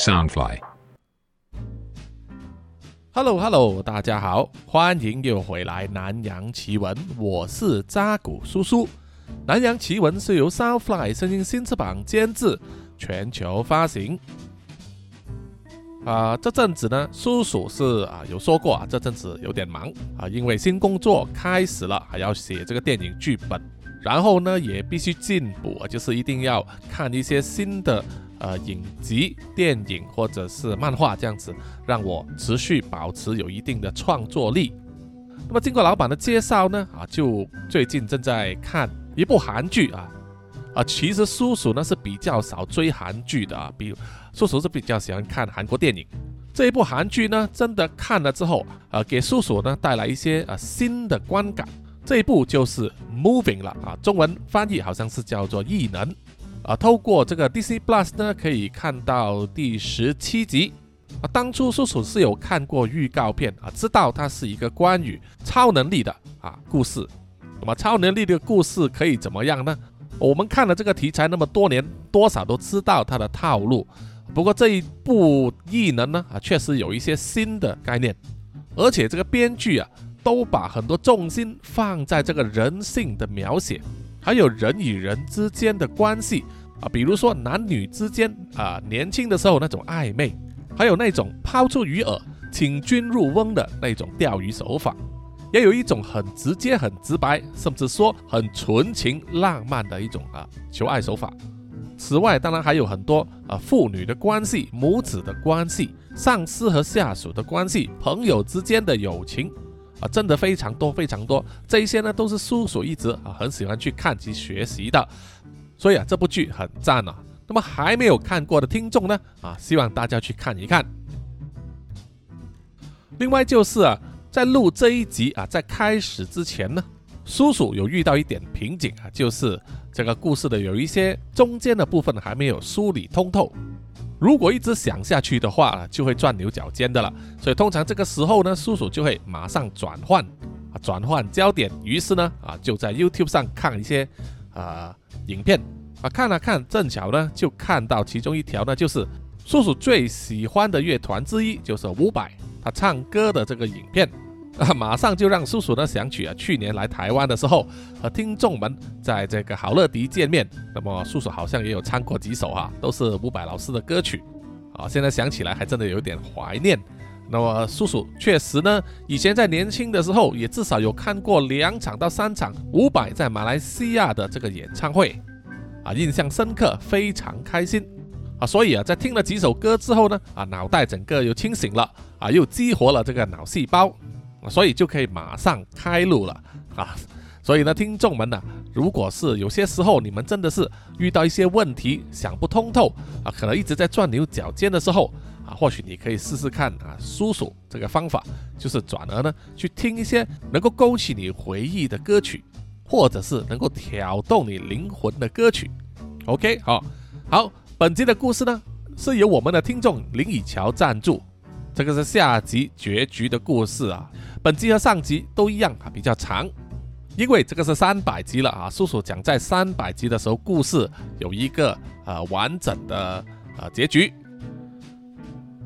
Soundfly，Hello Hello，大家好，欢迎又回来南洋奇闻，我是扎古叔叔。南洋奇闻是由 Soundfly 声音新翅膀监制，全球发行。啊，这阵子呢，叔叔是啊有说过啊，这阵子有点忙啊，因为新工作开始了，还要写这个电影剧本，然后呢也必须进补，就是一定要看一些新的呃影集、电影或者是漫画这样子，让我持续保持有一定的创作力。那么经过老板的介绍呢，啊，就最近正在看一部韩剧啊。啊，其实叔叔呢是比较少追韩剧的啊，比如叔叔是比较喜欢看韩国电影。这一部韩剧呢，真的看了之后，呃，给叔叔呢带来一些呃新的观感。这一部就是《Moving》了啊，中文翻译好像是叫做《异能》啊。透过这个 DC Plus 呢，可以看到第十七集啊。当初叔叔是有看过预告片啊，知道它是一个关于超能力的啊故事。那么超能力的故事可以怎么样呢？我们看了这个题材那么多年，多少都知道它的套路。不过这一部异能呢，啊，确实有一些新的概念，而且这个编剧啊，都把很多重心放在这个人性的描写，还有人与人之间的关系啊，比如说男女之间啊，年轻的时候那种暧昧，还有那种抛出鱼饵，请君入瓮的那种钓鱼手法。也有一种很直接、很直白，甚至说很纯情、浪漫的一种啊求爱手法。此外，当然还有很多啊父女的关系、母子的关系、上司和下属的关系、朋友之间的友情啊，真的非常多非常多。这一些呢，都是叔叔一直啊很喜欢去看及学习的。所以啊，这部剧很赞啊。那么还没有看过的听众呢啊，希望大家去看一看。另外就是啊。在录这一集啊，在开始之前呢，叔叔有遇到一点瓶颈啊，就是这个故事的有一些中间的部分还没有梳理通透。如果一直想下去的话，就会钻牛角尖的了。所以通常这个时候呢，叔叔就会马上转换啊，转换焦点。于是呢，啊，就在 YouTube 上看一些啊影片啊，看了看，正巧呢就看到其中一条呢，就是叔叔最喜欢的乐团之一，就是伍佰。他唱歌的这个影片啊，马上就让叔叔呢想起啊，去年来台湾的时候和听众们在这个好乐迪见面，那么叔叔好像也有唱过几首哈，都是伍佰老师的歌曲啊。现在想起来还真的有点怀念。那么叔叔确实呢，以前在年轻的时候也至少有看过两场到三场伍佰在马来西亚的这个演唱会。啊，印象深刻，非常开心。啊，所以啊，在听了几首歌之后呢，啊，脑袋整个又清醒了，啊，又激活了这个脑细胞，啊，所以就可以马上开录了，啊，所以呢，听众们呢，如果是有些时候你们真的是遇到一些问题想不通透，啊，可能一直在钻牛角尖的时候，啊，或许你可以试试看啊，叔叔这个方法，就是转而呢去听一些能够勾起你回忆的歌曲，或者是能够挑动你灵魂的歌曲，OK，好，好。本集的故事呢，是由我们的听众林以乔赞助。这个是下集结局的故事啊。本集和上集都一样啊，比较长，因为这个是三百集了啊。叔叔讲在三百集的时候，故事有一个呃完整的呃结局。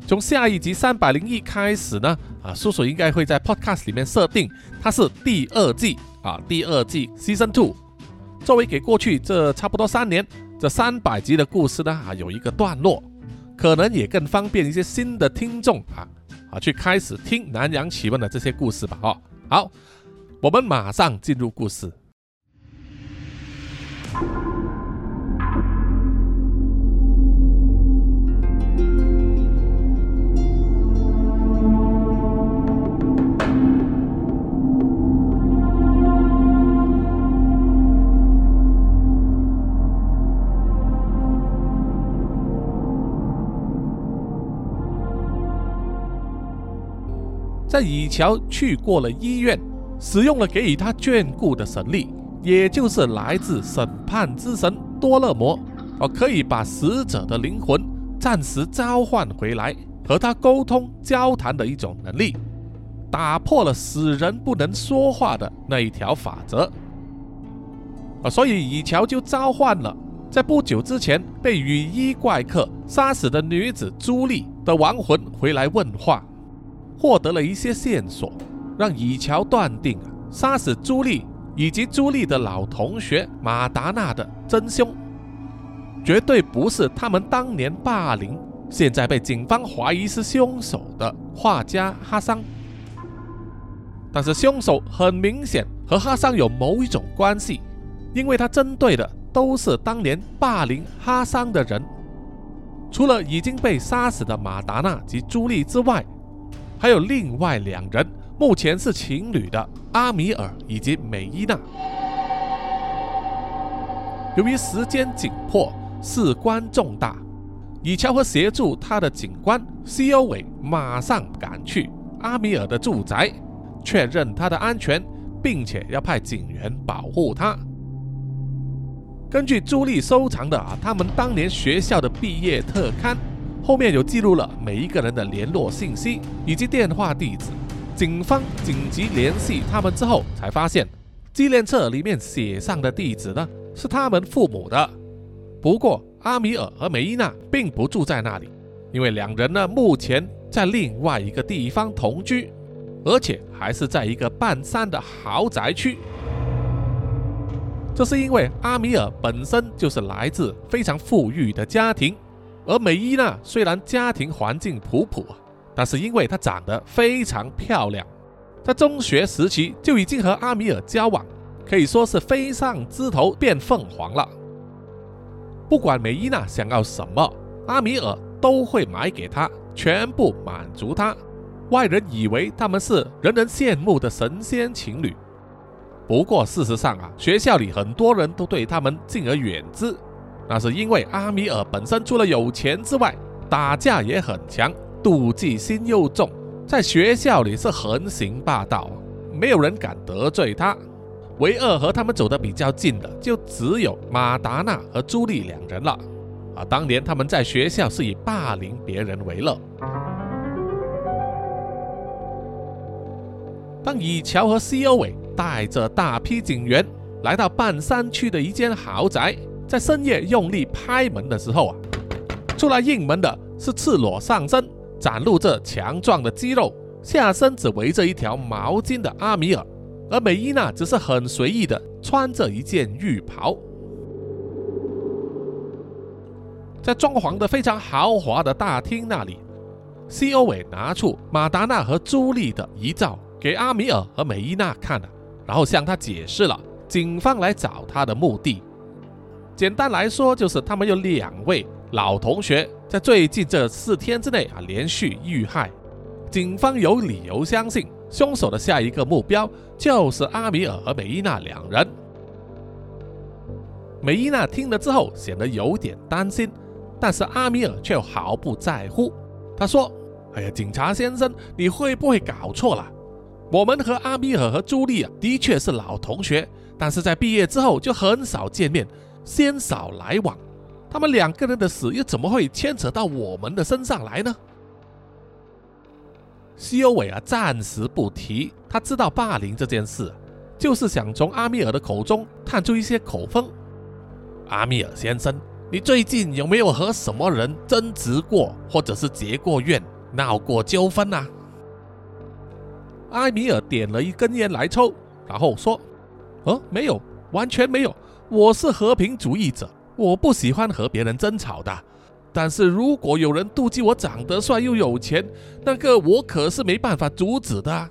从下一集三百零一开始呢，啊，叔叔应该会在 Podcast 里面设定它是第二季啊，第二季 Season Two，作为给过去这差不多三年。这三百集的故事呢，啊，有一个段落，可能也更方便一些新的听众啊，啊，去开始听南洋奇闻的这些故事吧。哦，好，我们马上进入故事。在以乔去过了医院，使用了给予他眷顾的神力，也就是来自审判之神多勒摩，哦，可以把死者的灵魂暂时召唤回来，和他沟通交谈的一种能力，打破了死人不能说话的那一条法则。啊，所以以乔就召唤了在不久之前被雨衣怪客杀死的女子朱莉的亡魂回来问话，获得了一些线索，让以乔断定，杀死朱莉以及朱莉的老同学马达纳的真凶，绝对不是他们当年霸凌、现在被警方怀疑是凶手的画家哈桑。但是凶手很明显和哈桑有某一种关系，因为他针对的。都是当年霸凌哈桑的人，除了已经被杀死的马达纳及朱莉之外，还有另外两人，目前是情侣的阿米尔以及美伊娜。由于时间紧迫，事关重大，以乔和协助他的警官西欧伟马上赶去阿米尔的住宅，确认他的安全，并且要派警员保护他。根据朱莉收藏的啊，他们当年学校的毕业特刊，后面有记录了每一个人的联络信息以及电话地址。警方紧急联系他们之后，才发现纪念册里面写上的地址呢是他们父母的。不过阿米尔和梅伊娜并不住在那里，因为两人呢目前在另外一个地方同居，而且还是在一个半山的豪宅区。这是因为阿米尔本身就是来自非常富裕的家庭，而美伊娜虽然家庭环境普普，但是因为她长得非常漂亮，在中学时期就已经和阿米尔交往，可以说是飞上枝头变凤凰了。不管美伊娜想要什么，阿米尔都会买给她，全部满足她。外人以为他们是人人羡慕的神仙情侣。不过，事实上啊，学校里很多人都对他们敬而远之。那是因为阿米尔本身除了有钱之外，打架也很强，妒忌心又重，在学校里是横行霸道，没有人敢得罪他。唯二和他们走得比较近的，就只有马达纳和朱莉两人了。啊，当年他们在学校是以霸凌别人为乐。当以乔和西欧伟。带着大批警员来到半山区的一间豪宅，在深夜用力拍门的时候啊，出来应门的是赤裸上身、展露着强壮的肌肉、下身只围着一条毛巾的阿米尔，而美伊娜只是很随意的穿着一件浴袍。在装潢的非常豪华的大厅那里，西欧伟拿出马达纳和朱莉的遗照给阿米尔和美伊娜看了。然后向他解释了警方来找他的目的。简单来说，就是他们有两位老同学在最近这四天之内啊连续遇害，警方有理由相信凶手的下一个目标就是阿米尔和梅伊娜两人。梅伊娜听了之后显得有点担心，但是阿米尔却毫不在乎。他说：“哎呀，警察先生，你会不会搞错了？”我们和阿米尔和朱莉啊，的确是老同学，但是在毕业之后就很少见面，鲜少来往。他们两个人的死又怎么会牵扯到我们的身上来呢？西欧伟啊，暂时不提。他知道霸凌这件事，就是想从阿米尔的口中探出一些口风。阿米尔先生，你最近有没有和什么人争执过，或者是结过怨、闹过纠纷啊？阿米尔点了一根烟来抽，然后说：“呃，没有，完全没有。我是和平主义者，我不喜欢和别人争吵的。但是如果有人妒忌我长得帅又有钱，那个我可是没办法阻止的。”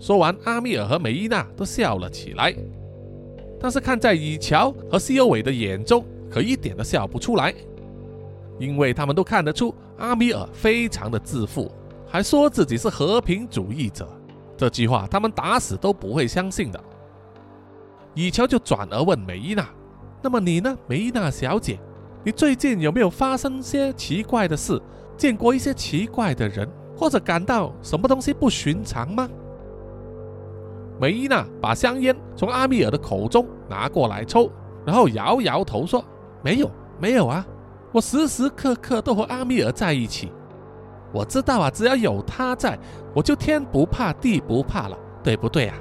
说完，阿米尔和梅伊娜都笑了起来，但是看在以乔和西欧伟的眼中，可一点都笑不出来，因为他们都看得出阿米尔非常的自负。还说自己是和平主义者，这句话他们打死都不会相信的。以乔就转而问梅伊娜：“那么你呢，梅伊娜小姐？你最近有没有发生些奇怪的事，见过一些奇怪的人，或者感到什么东西不寻常吗？”梅伊娜把香烟从阿米尔的口中拿过来抽，然后摇摇头说：“没有，没有啊，我时时刻刻都和阿米尔在一起。”我知道啊，只要有他在，我就天不怕地不怕了，对不对啊？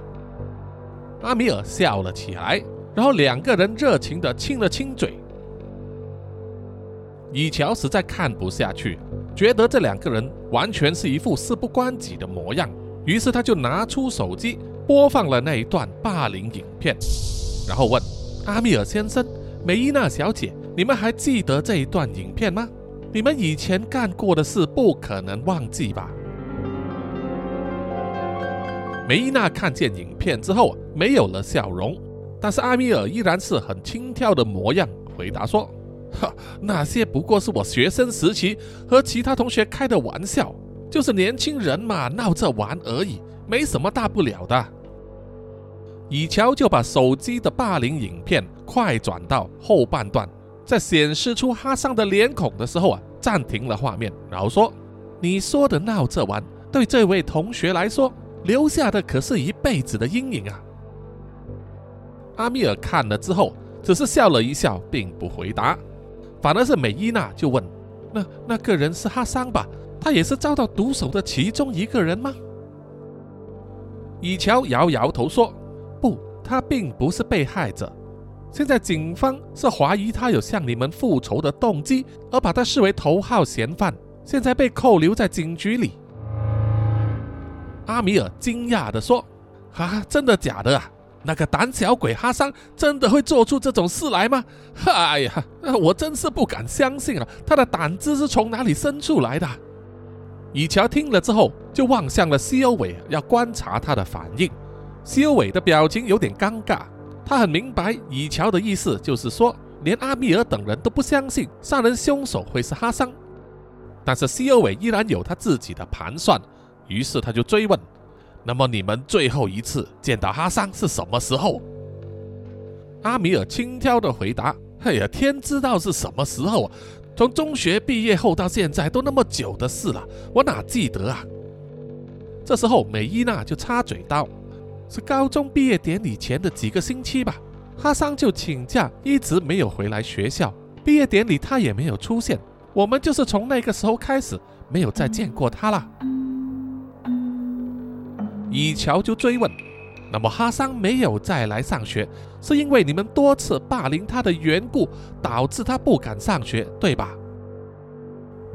阿米尔笑了起来，然后两个人热情地亲了亲嘴，以乔实在看不下去，觉得这两个人完全是一副事不关己的模样，于是他就拿出手机播放了那一段霸凌影片，然后问阿米尔先生、梅伊娜小姐：“你们还记得这一段影片吗？你们以前干过的事不可能忘记吧？”梅伊娜看见影片之后没有了笑容，但是阿米尔依然是很轻佻的模样，回答说。哈，那些不过是我学生时期和其他同学开的玩笑，就是年轻人嘛，闹着玩而已，没什么大不了的。以乔就把手机的霸凌影片快转到后半段，在显示出哈桑的脸孔的时候啊，暂停了画面，然后说：“你说的闹着玩，对这位同学来说，留下的可是一辈子的阴影啊。”阿米尔看了之后，只是笑了一笑，并不回答。反而是美伊娜就问：“那那个人是哈桑吧？他也是遭到毒手的其中一个人吗？”以乔摇摇头说：“不，他并不是被害者。现在警方是怀疑他有向你们复仇的动机，而把他视为头号嫌犯，现在被扣留在警局里。”阿米尔惊讶地说：“啊，真的假的啊？”那个胆小鬼哈桑真的会做出这种事来吗？哎呀，我真是不敢相信啊！他的胆子是从哪里生出来的？以乔听了之后，就望向了西欧伟，要观察他的反应。西欧伟的表情有点尴尬，他很明白以乔的意思，就是说连阿米尔等人都不相信杀人凶手会是哈桑。但是西欧伟依然有他自己的盘算，于是他就追问。那么你们最后一次见到哈桑是什么时候？阿米尔轻佻的回答：“哎呀，天知道是什么时候啊！从中学毕业后到现在都那么久的事了，我哪记得啊？”这时候美伊娜就插嘴道：“是高中毕业典礼前的几个星期吧。哈桑就请假，一直没有回来学校。毕业典礼他也没有出现，我们就是从那个时候开始没有再见过他了。”以乔就追问：“那么哈桑没有再来上学，是因为你们多次霸凌他的缘故，导致他不敢上学，对吧？”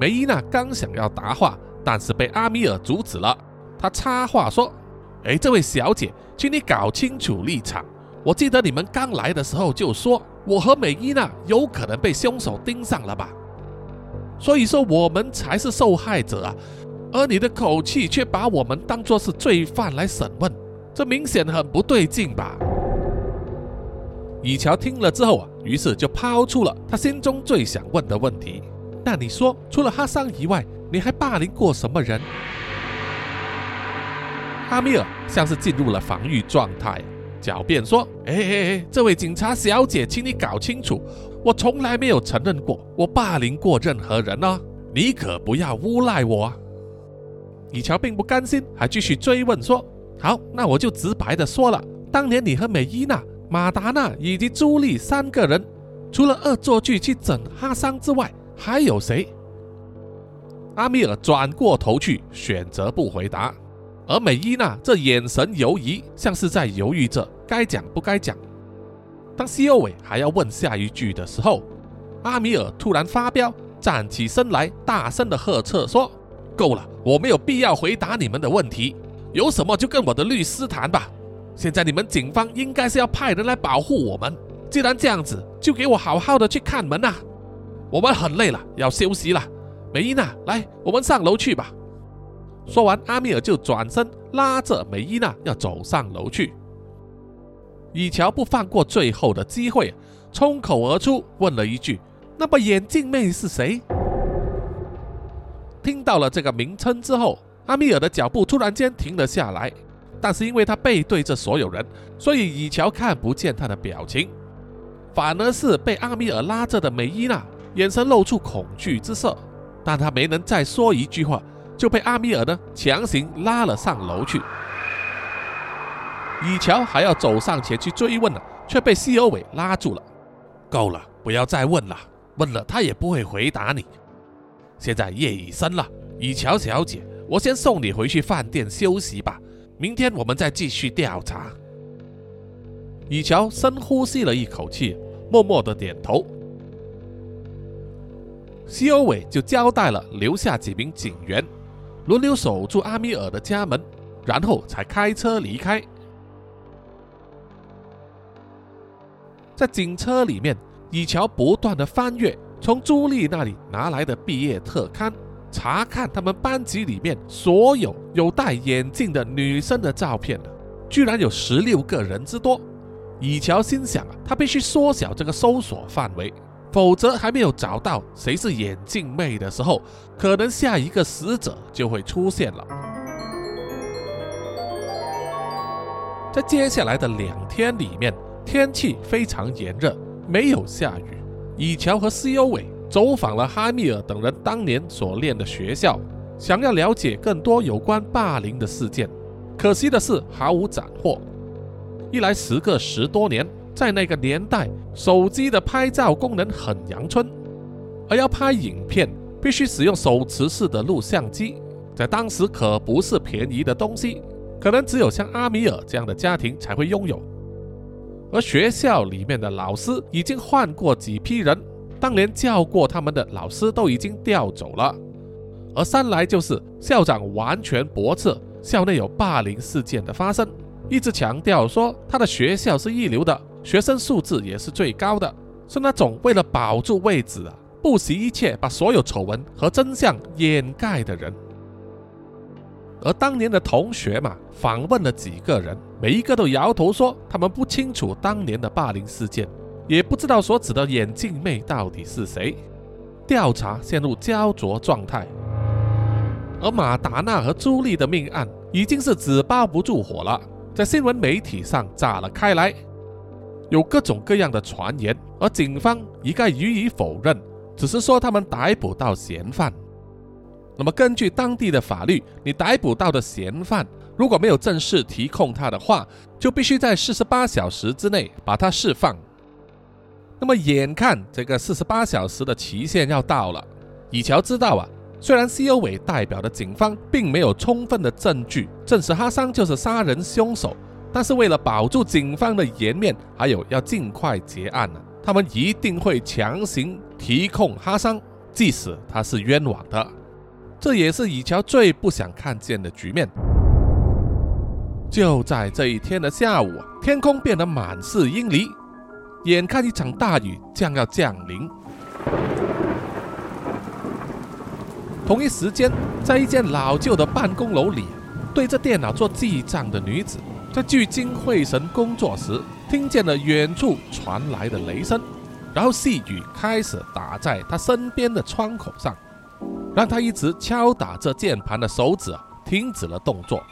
梅伊娜刚想要答话，但是被阿米尔阻止了。他插话说：“哎，这位小姐，请你搞清楚立场。我记得你们刚来的时候就说，我和梅伊娜有可能被凶手盯上了吧？所以说我们才是受害者啊。”而你的口气却把我们当作是罪犯来审问，这明显很不对劲吧？以乔听了之后啊，于是就抛出了他心中最想问的问题：那你说，除了哈桑以外，你还霸凌过什么人？阿米尔像是进入了防御状态，狡辩说：“哎哎哎，这位警察小姐，请你搞清楚，我从来没有承认过我霸凌过任何人哦，你可不要诬赖我啊。”以乔并不甘心，还继续追问说：“好，那我就直白的说了，当年你和美伊娜、马达娜以及朱莉三个人，除了恶作剧去整哈桑之外，还有谁？”阿米尔转过头去，选择不回答，而美伊娜这眼神犹疑，像是在犹豫着该讲不该讲。当西欧伟还要问下一句的时候，阿米尔突然发飙，站起身来，大声的呵斥说。够了，我没有必要回答你们的问题，有什么就跟我的律师谈吧。现在你们警方应该是要派人来保护我们，既然这样子，就给我好好的去看门呐。我们很累了，要休息了。梅伊娜，来，我们上楼去吧。说完，阿米尔就转身拉着梅伊娜要走上楼去。以乔不放过最后的机会，冲口而出问了一句：“那么眼镜妹是谁？”听到了这个名称之后，阿米尔的脚步突然间停了下来。但是因为他背对着所有人，所以以乔看不见他的表情，反而是被阿米尔拉着的梅伊娜眼神露出恐惧之色。但他没能再说一句话，就被阿米尔呢强行拉了上楼去。以乔还要走上前去追问呢，却被西欧伟拉住了。够了，不要再问了，问了他也不会回答你。现在夜已深了，以乔小姐，我先送你回去饭店休息吧。明天我们再继续调查。以乔深呼吸了一口气，默默的点头。西欧伟就交代了留下几名警员，轮流守住阿米尔的家门，然后才开车离开。在警车里面，以乔不断的翻阅从朱莉那里拿来的毕业特刊，查看他们班级里面所有有戴眼镜的女生的照片居然有十六个人之多。以乔心想啊，他必须缩小这个搜索范围，否则还没有找到谁是眼镜妹的时候，可能下一个死者就会出现了。在接下来的两天里面，天气非常炎热，没有下雨。以乔和西优伟走访了哈密尔等人当年所念的学校，想要了解更多有关霸凌的事件，可惜的是毫无斩获。一来，时隔十多年，在那个年代，手机的拍照功能很阳春，而要拍影片，必须使用手持式的录像机，在当时可不是便宜的东西，可能只有像阿米尔这样的家庭才会拥有。而学校里面的老师已经换过几批人，当年教过他们的老师都已经调走了，而三来就是校长完全驳斥校内有霸凌事件的发生。一直强调说他的学校是一流的，学生素质也是最高的，是那种为了保住位子啊，不惜一切把所有丑闻和真相掩盖的人。而当年的同学嘛，访问了几个人，每一个都摇头说他们不清楚当年的霸凌事件，也不知道所指的眼镜妹到底是谁。调查陷入焦灼状态，而马达纳和朱莉的命案已经是纸包不住火了。在新闻媒体上炸了开来，有各种各样的传言，而警方一概予以否认，只是说他们逮捕到嫌犯。那么根据当地的法律，你逮捕到的嫌犯如果没有正式提控他的话，就必须在四十八小时之内把他释放。那么眼看这个四十八小时的期限要到了，以乔知道啊。虽然西欧伟代表的警方并没有充分的证据证实哈桑就是杀人凶手，但是为了保住警方的颜面，还有要尽快结案呢，他们一定会强行提控哈桑，即使他是冤枉的。这也是以乔最不想看见的局面。就在这一天的下午，天空变得满是阴离，眼看一场大雨将要降临。同一时间，在一间老旧的办公楼里，对着电脑做记账的女子，在聚精会神工作时，听见了远处传来的雷声，然后细雨开始打在她身边的窗口上，让他一直敲打着键盘的手指停止了动作。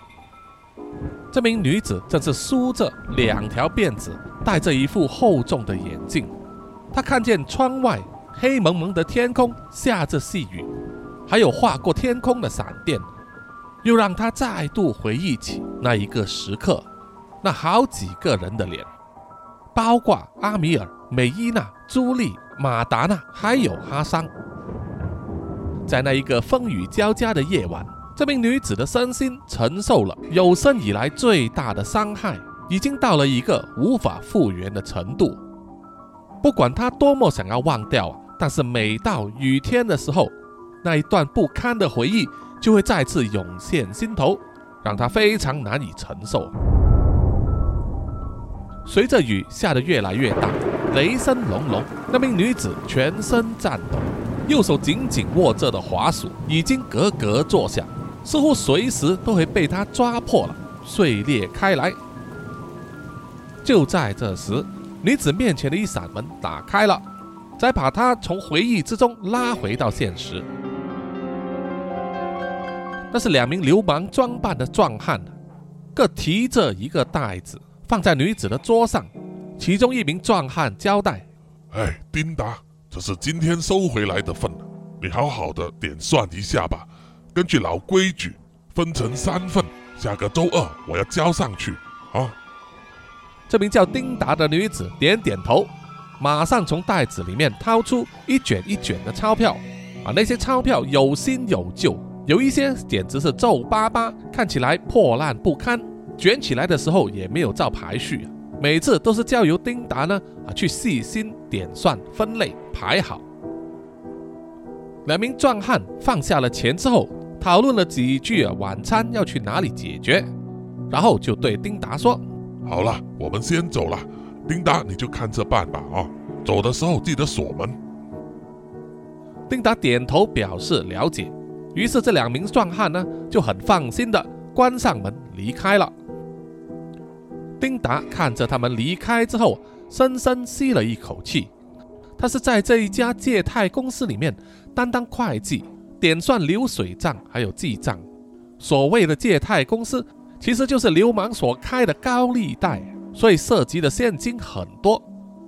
这名女子正是梳着两条辫子，戴着一副厚重的眼镜。她看见窗外黑蒙蒙的天空下着细雨。还有划过天空的闪电，又让他再度回忆起那一个时刻，那好几个人的脸，包括阿米尔、美伊娜、朱莉、马达娜，还有哈桑。在那一个风雨交加的夜晚，这名女子的身心承受了有生以来最大的伤害，已经到了一个无法复原的程度。不管她多么想要忘掉，但是每到雨天的时候，那一段不堪的回忆就会再次涌现心头，让她非常难以承受。随着雨下得越来越大，雷声隆隆，那名女子全身颤抖，右手紧紧握着的滑鼠已经咯咯作响，似乎随时都会被他抓破了，碎裂开来。就在这时，女子面前的一扇门打开了，再把她从回忆之中拉回到现实。那是两名流氓装扮的壮汉，各提着一个袋子放在女子的桌上。其中一名壮汉交代：“哎，丁达，这是今天收回来的份，你好好的点算一下吧。根据老规矩，分成三份，下个周二我要交上去。”啊！这名叫丁达的女子点点头，马上从袋子里面掏出一卷一卷的钞票，啊，那些钞票有新有旧。有一些简直是皱巴巴，看起来破烂不堪，卷起来的时候也没有照排序，每次都是交由丁达呢啊去细心点算、分类排好。两名壮汉放下了钱之后，讨论了几句啊，晚餐要去哪里解决，然后就对丁达说：“好了，我们先走了。丁达，你就看着办吧啊！走的时候记得锁门。”丁达点头表示了解。于是这两名壮汉呢就很放心的关上门离开了。丁达看着他们离开之后，深深吸了一口气。他是在这一家借贷公司里面担当会计、点算流水账，还有记账。所谓的借贷公司，其实就是流氓所开的高利贷，所以涉及的现金很多。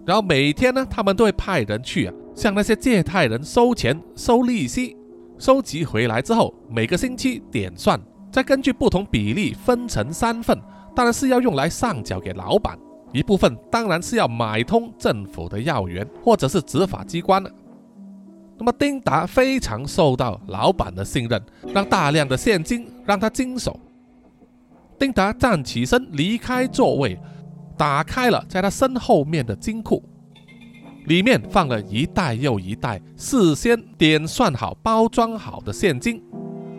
然后每天呢，他们都会派人去啊，向那些借贷人收钱、收利息，收集回来之后，每个星期点算，再根据不同比例分成三份，当然是要用来上缴给老板。一部分当然是要买通政府的要员或者是执法机关了。那么丁达非常受到老板的信任，让大量的现金让他经手。丁达站起身离开座位，打开了在他身后面的金库，里面放了一袋又一袋事先点算好、包装好的现金，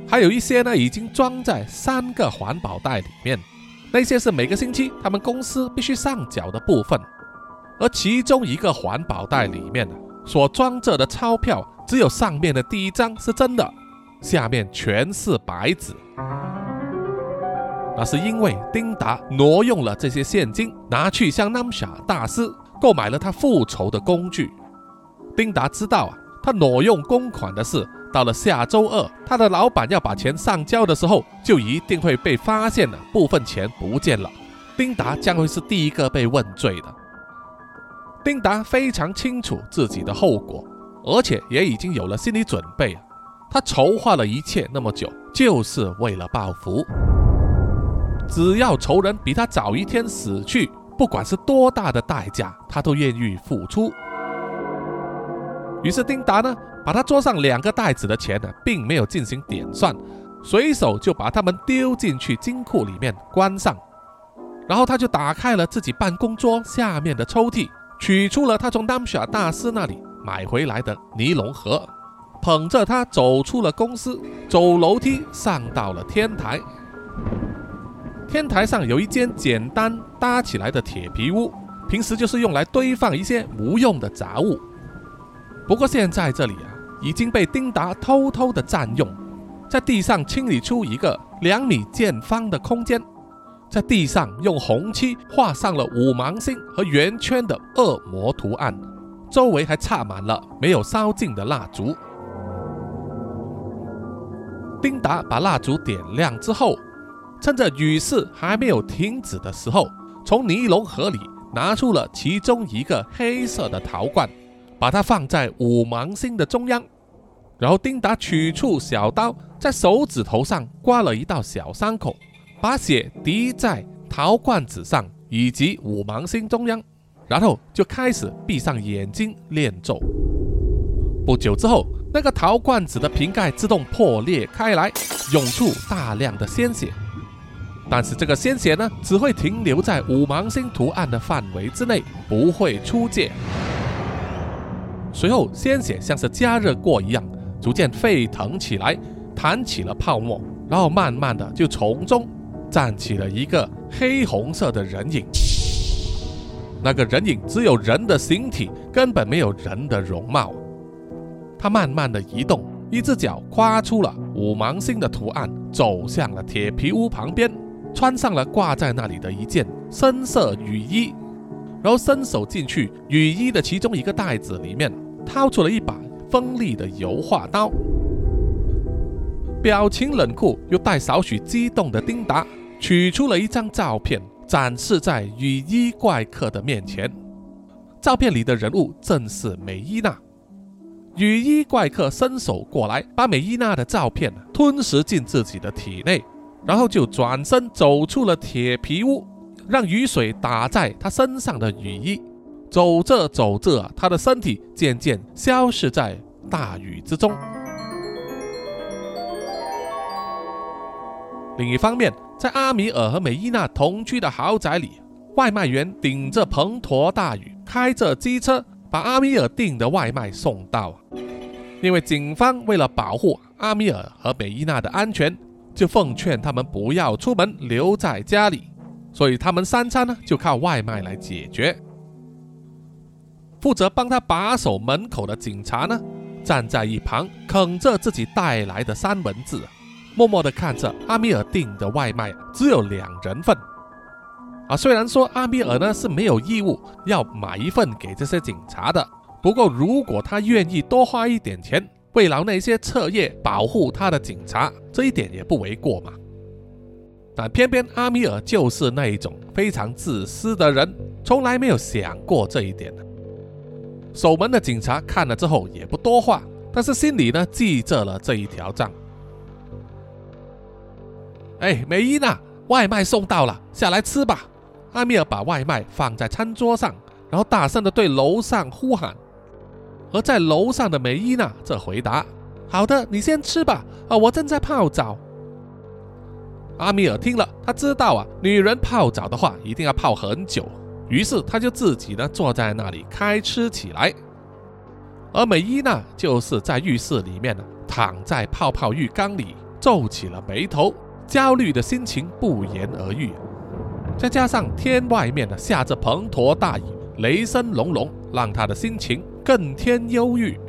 还有一些呢已经装在三个环保袋里面。那些是每个星期他们公司必须上缴的部分，而其中一个环保袋里面所装着的钞票，只有上面的第一张是真的，下面全是白纸。那是因为丁达挪用了这些现金，拿去向 Namsa 大师购买了他复仇的工具。丁达知道啊，他挪用公款的事。到了下周二，他的老板要把钱上交的时候，就一定会被发现了，部分钱不见了。丁达将会是第一个被问罪的。丁达非常清楚自己的后果，而且也已经有了心理准备。他筹划了一切那么久，就是为了报复。只要仇人比他早一天死去，不管是多大的代价，他都愿意付出。于是丁达呢？把他桌上两个袋子的钱呢，并没有进行点算，随手就把它们丢进去金库里面关上，然后他就打开了自己办公桌下面的抽屉，取出了他从 Namsha 大师那里买回来的尼龙盒，捧着它走出了公司，走楼梯上到了天台。天台上有一间简单搭起来的铁皮屋，平时就是用来堆放一些无用的杂物，不过现在这里啊。已经被丁达偷偷的占用，在地上清理出一个两米见方的空间，在地上用红漆画上了五芒星和圆圈的恶魔图案，周围还插满了没有烧尽的蜡烛。丁达把蜡烛点亮之后，趁着雨势还没有停止的时候，从尼龙盒里拿出了其中一个黑色的陶罐，把它放在五芒星的中央。然后丁达取出小刀，在手指头上刮了一道小伤口，把血滴在陶罐子上以及五芒星中央，然后就开始闭上眼睛念咒。不久之后，那个陶罐子的瓶盖自动破裂开来，涌出大量的鲜血。但是这个鲜血呢，只会停留在五芒星图案的范围之内，不会出界。随后，鲜血像是加热过一样。逐渐沸腾起来，弹起了泡沫，然后慢慢的就从中站起了一个黑红色的人影。那个人影只有人的形体，根本没有人的容貌。他慢慢的移动，一只脚跨出了五芒星的图案，走向了铁皮屋旁边，穿上了挂在那里的一件深色雨衣，然后伸手进去雨衣的其中一个袋子里面，掏出了一把。锋利的油画刀，表情冷酷又带少许激动的丁达取出了一张照片，展示在雨衣怪客的面前。照片里的人物正是美伊娜。雨衣怪客伸手过来，把美伊娜的照片吞食进自己的体内，然后就转身走出了铁皮屋，让雨水打在他身上的雨衣。走着走着，他的身体渐渐消失在大雨之中。另一方面，在阿米尔和美伊娜同居的豪宅里，外卖员顶着滂沱大雨，开着机车把阿米尔订的外卖送到。因为警方为了保护阿米尔和美伊娜的安全，就奉劝他们不要出门，留在家里。所以他们三餐呢就靠外卖来解决。负责帮他把守门口的警察呢，站在一旁啃着自己带来的三文治，默默地看着阿米尔订的外卖只有两人份。啊，虽然说阿米尔呢是没有义务要买一份给这些警察的，不过如果他愿意多花一点钱慰劳那些彻夜保护他的警察，这一点也不为过嘛。但偏偏阿米尔就是那一种非常自私的人，从来没有想过这一点。守门的警察看了之后也不多话，但是心里呢记着了这一条账。哎，梅伊娜，外卖送到了，下来吃吧。阿米尔把外卖放在餐桌上，然后大声的对楼上呼喊。而在楼上的梅伊娜则回答：“好的，你先吃吧。啊，我正在泡澡。”阿米尔听了，他知道啊，女人泡澡的话一定要泡很久，于是他就自己呢坐在那里开吃起来。而美伊娜就是在浴室里面呢，躺在泡泡浴缸里，皱起了眉头，焦虑的心情不言而喻。再加上天外面呢下着滂沱大雨，雷声隆隆，让他的心情更添忧郁。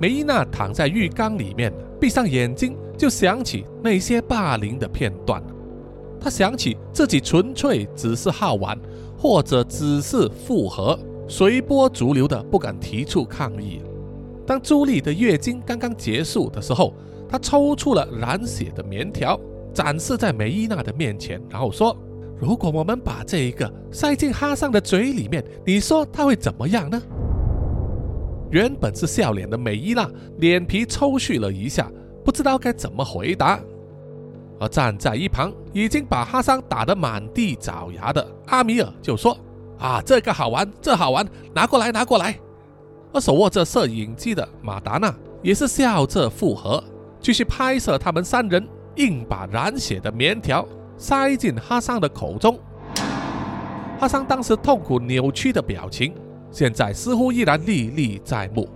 梅伊娜躺在浴缸里面，闭上眼睛。就想起那些霸凌的片段，他想起自己纯粹只是好玩，或者只是复合，随波逐流的不敢提出抗议。当朱莉的月经刚刚结束的时候，他抽出了染血的棉条，展示在梅伊娜的面前，然后说：“如果我们把这一个塞进哈桑的嘴里面，你说他会怎么样呢？”原本是笑脸的梅伊娜脸皮抽搐了一下。不知道该怎么回答，而站在一旁已经把哈桑打得满地找牙的阿米尔就说：“啊，这个好玩，这好玩，拿过来，拿过来。”而手握着摄影机的马达娜也是笑着附和，继续拍摄他们三人硬把染血的棉条塞进哈桑的口中。哈桑当时痛苦扭曲的表情，现在似乎依然历历在目。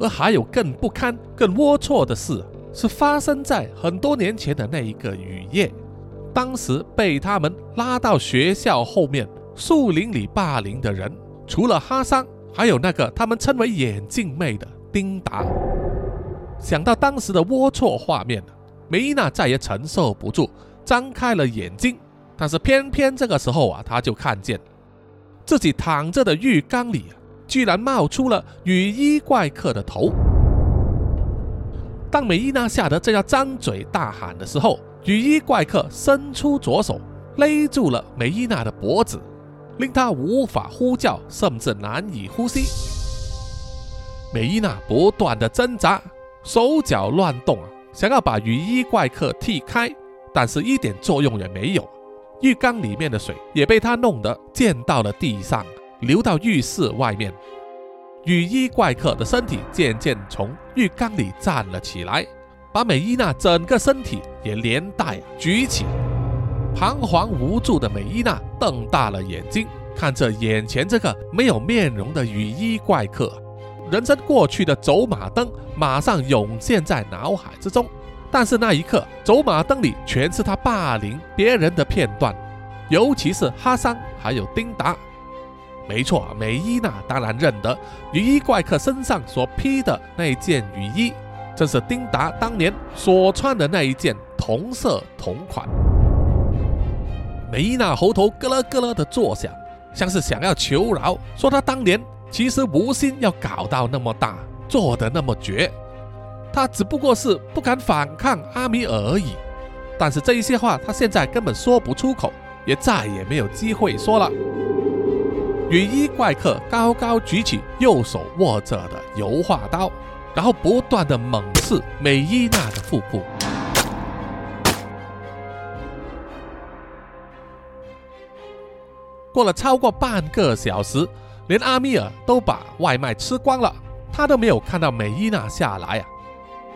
而还有更不堪、更龌龊的事，是发生在很多年前的那一个雨夜。当时被他们拉到学校后面树林里霸凌的人，除了哈桑，还有那个他们称为“眼镜妹”的丁达。想到当时的龌龊画面，梅伊娜再也承受不住，张开了眼睛。但是偏偏这个时候啊，她就看见自己躺着的浴缸里。居然冒出了雨衣怪客的头。当美伊娜吓得正要张嘴大喊的时候，雨衣怪客伸出左手勒住了美伊娜的脖子，令她无法呼叫，甚至难以呼吸。美伊娜不断的挣扎，手脚乱动啊，想要把雨衣怪客踢开，但是一点作用也没有。浴缸里面的水也被她弄得溅到了地上。流到浴室外面，雨衣怪客的身体渐渐从浴缸里站了起来，把美伊娜整个身体也连带举起。彷徨无助的美伊娜瞪大了眼睛，看着眼前这个没有面容的雨衣怪客，人生过去的走马灯马上涌现在脑海之中。但是那一刻，走马灯里全是他霸凌别人的片段，尤其是哈桑还有丁达。没错，梅伊娜当然认得雨衣怪客身上所披的那件雨衣，正是丁达当年所穿的那一件同色同款。梅伊娜喉头咯咯咯的作响，像是想要求饶，说她当年其实无心要搞到那么大，做的那么绝，她只不过是不敢反抗阿米尔而已。但是这一些话，她现在根本说不出口，也再也没有机会说了。雨衣怪客高高举起右手握着的油画刀，然后不断的猛刺美伊娜的腹部。过了超过半个小时，连阿米尔都把外卖吃光了，他都没有看到美伊娜下来啊。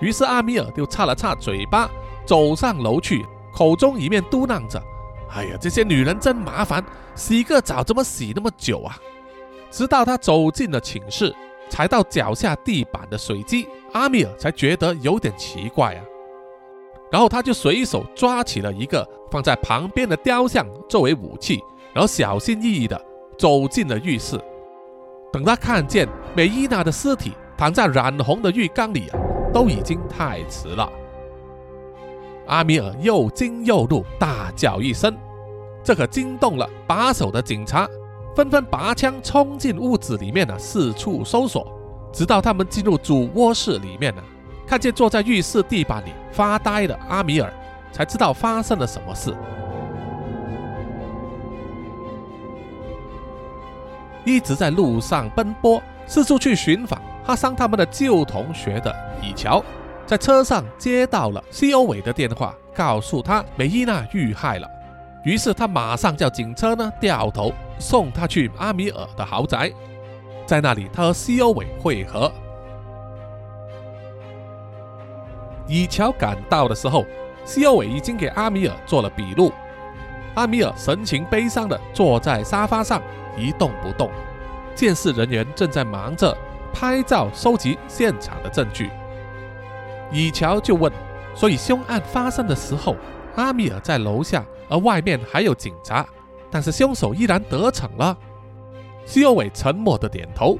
于是阿米尔就擦了擦嘴巴，走上楼去，口中一面嘟囔着。哎呀，这些女人真麻烦，洗个澡怎么洗那么久啊？直到他走进了寝室，踩到脚下地板的水迹，阿米尔才觉得有点奇怪啊。然后他就随手抓起了一个放在旁边的雕像作为武器，然后小心翼翼地走进了浴室。等他看见美伊娜的尸体躺在染红的浴缸里啊，都已经太迟了。阿米尔又惊又怒，大叫一声，这可惊动了把守的警察，纷纷拔枪冲进屋子里面呢，四处搜索，直到他们进入主卧室里面呢。看见坐在浴室地板里发呆的阿米尔，才知道发生了什么事。一直在路上奔波，四处去寻访哈桑他们的旧同学的以乔，在车上接到了西欧伟的电话，告诉他梅伊娜遇害了。于是他马上叫警车呢掉头送他去阿米尔的豪宅，在那里他和西欧伟会合。以乔赶到的时候，西欧伟已经给阿米尔做了笔录。阿米尔神情悲伤的坐在沙发上一动不动。监视人员正在忙着拍照收集现场的证据。以乔就问：“所以凶案发生的时候，阿米尔在楼下，而外面还有警察，但是凶手依然得逞了？”西欧伟沉默的点头。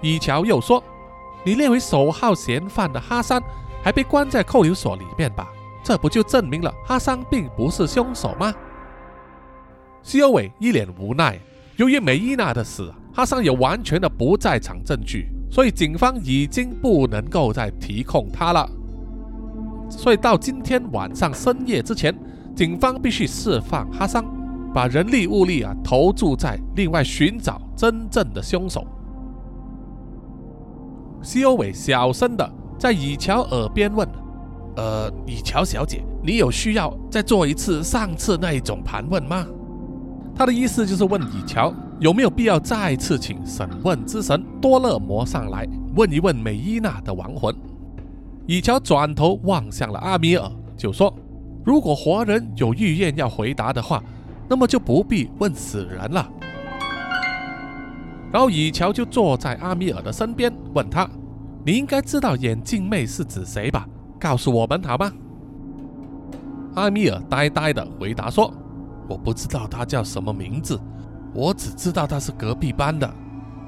以乔又说：“你列为首号嫌犯的哈桑。”还被关在扣留所里面吧？这不就证明了哈桑并不是凶手吗？西欧伟一脸无奈。由于梅伊娜的死，哈桑有完全的不在场证据，所以警方已经不能够再提控他了。所以到今天晚上深夜之前，警方必须释放哈桑，把人力物力啊投注在另外寻找真正的凶手。西欧伟小声的。在以乔耳边问：“呃，以乔小姐，你有需要再做一次上次那一种盘问吗？”他的意思就是问以乔有没有必要再次请审问之神多勒摩上来问一问美伊娜的亡魂。以乔转头望向了阿米尔，就说：“如果活人有预愿要回答的话，那么就不必问死人了。”然后以乔就坐在阿米尔的身边，问他。你应该知道眼镜妹是指谁吧？告诉我们好吗？阿米尔呆呆地回答说：“我不知道她叫什么名字，我只知道她是隔壁班的。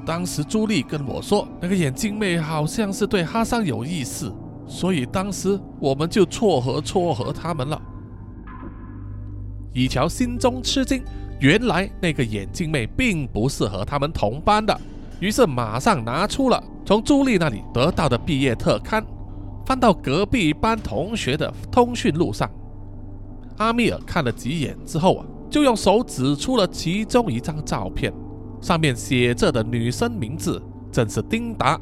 当时朱莉跟我说，那个眼镜妹好像是对哈桑有意思，所以当时我们就撮合撮合他们了。”以乔心中吃惊，原来那个眼镜妹并不是和他们同班的，于是马上拿出了。从朱莉那里得到的毕业特刊，翻到隔壁班同学的通讯录上，阿米尔看了几眼之后啊，就用手指出了其中一张照片，上面写着的女生名字正是丁达。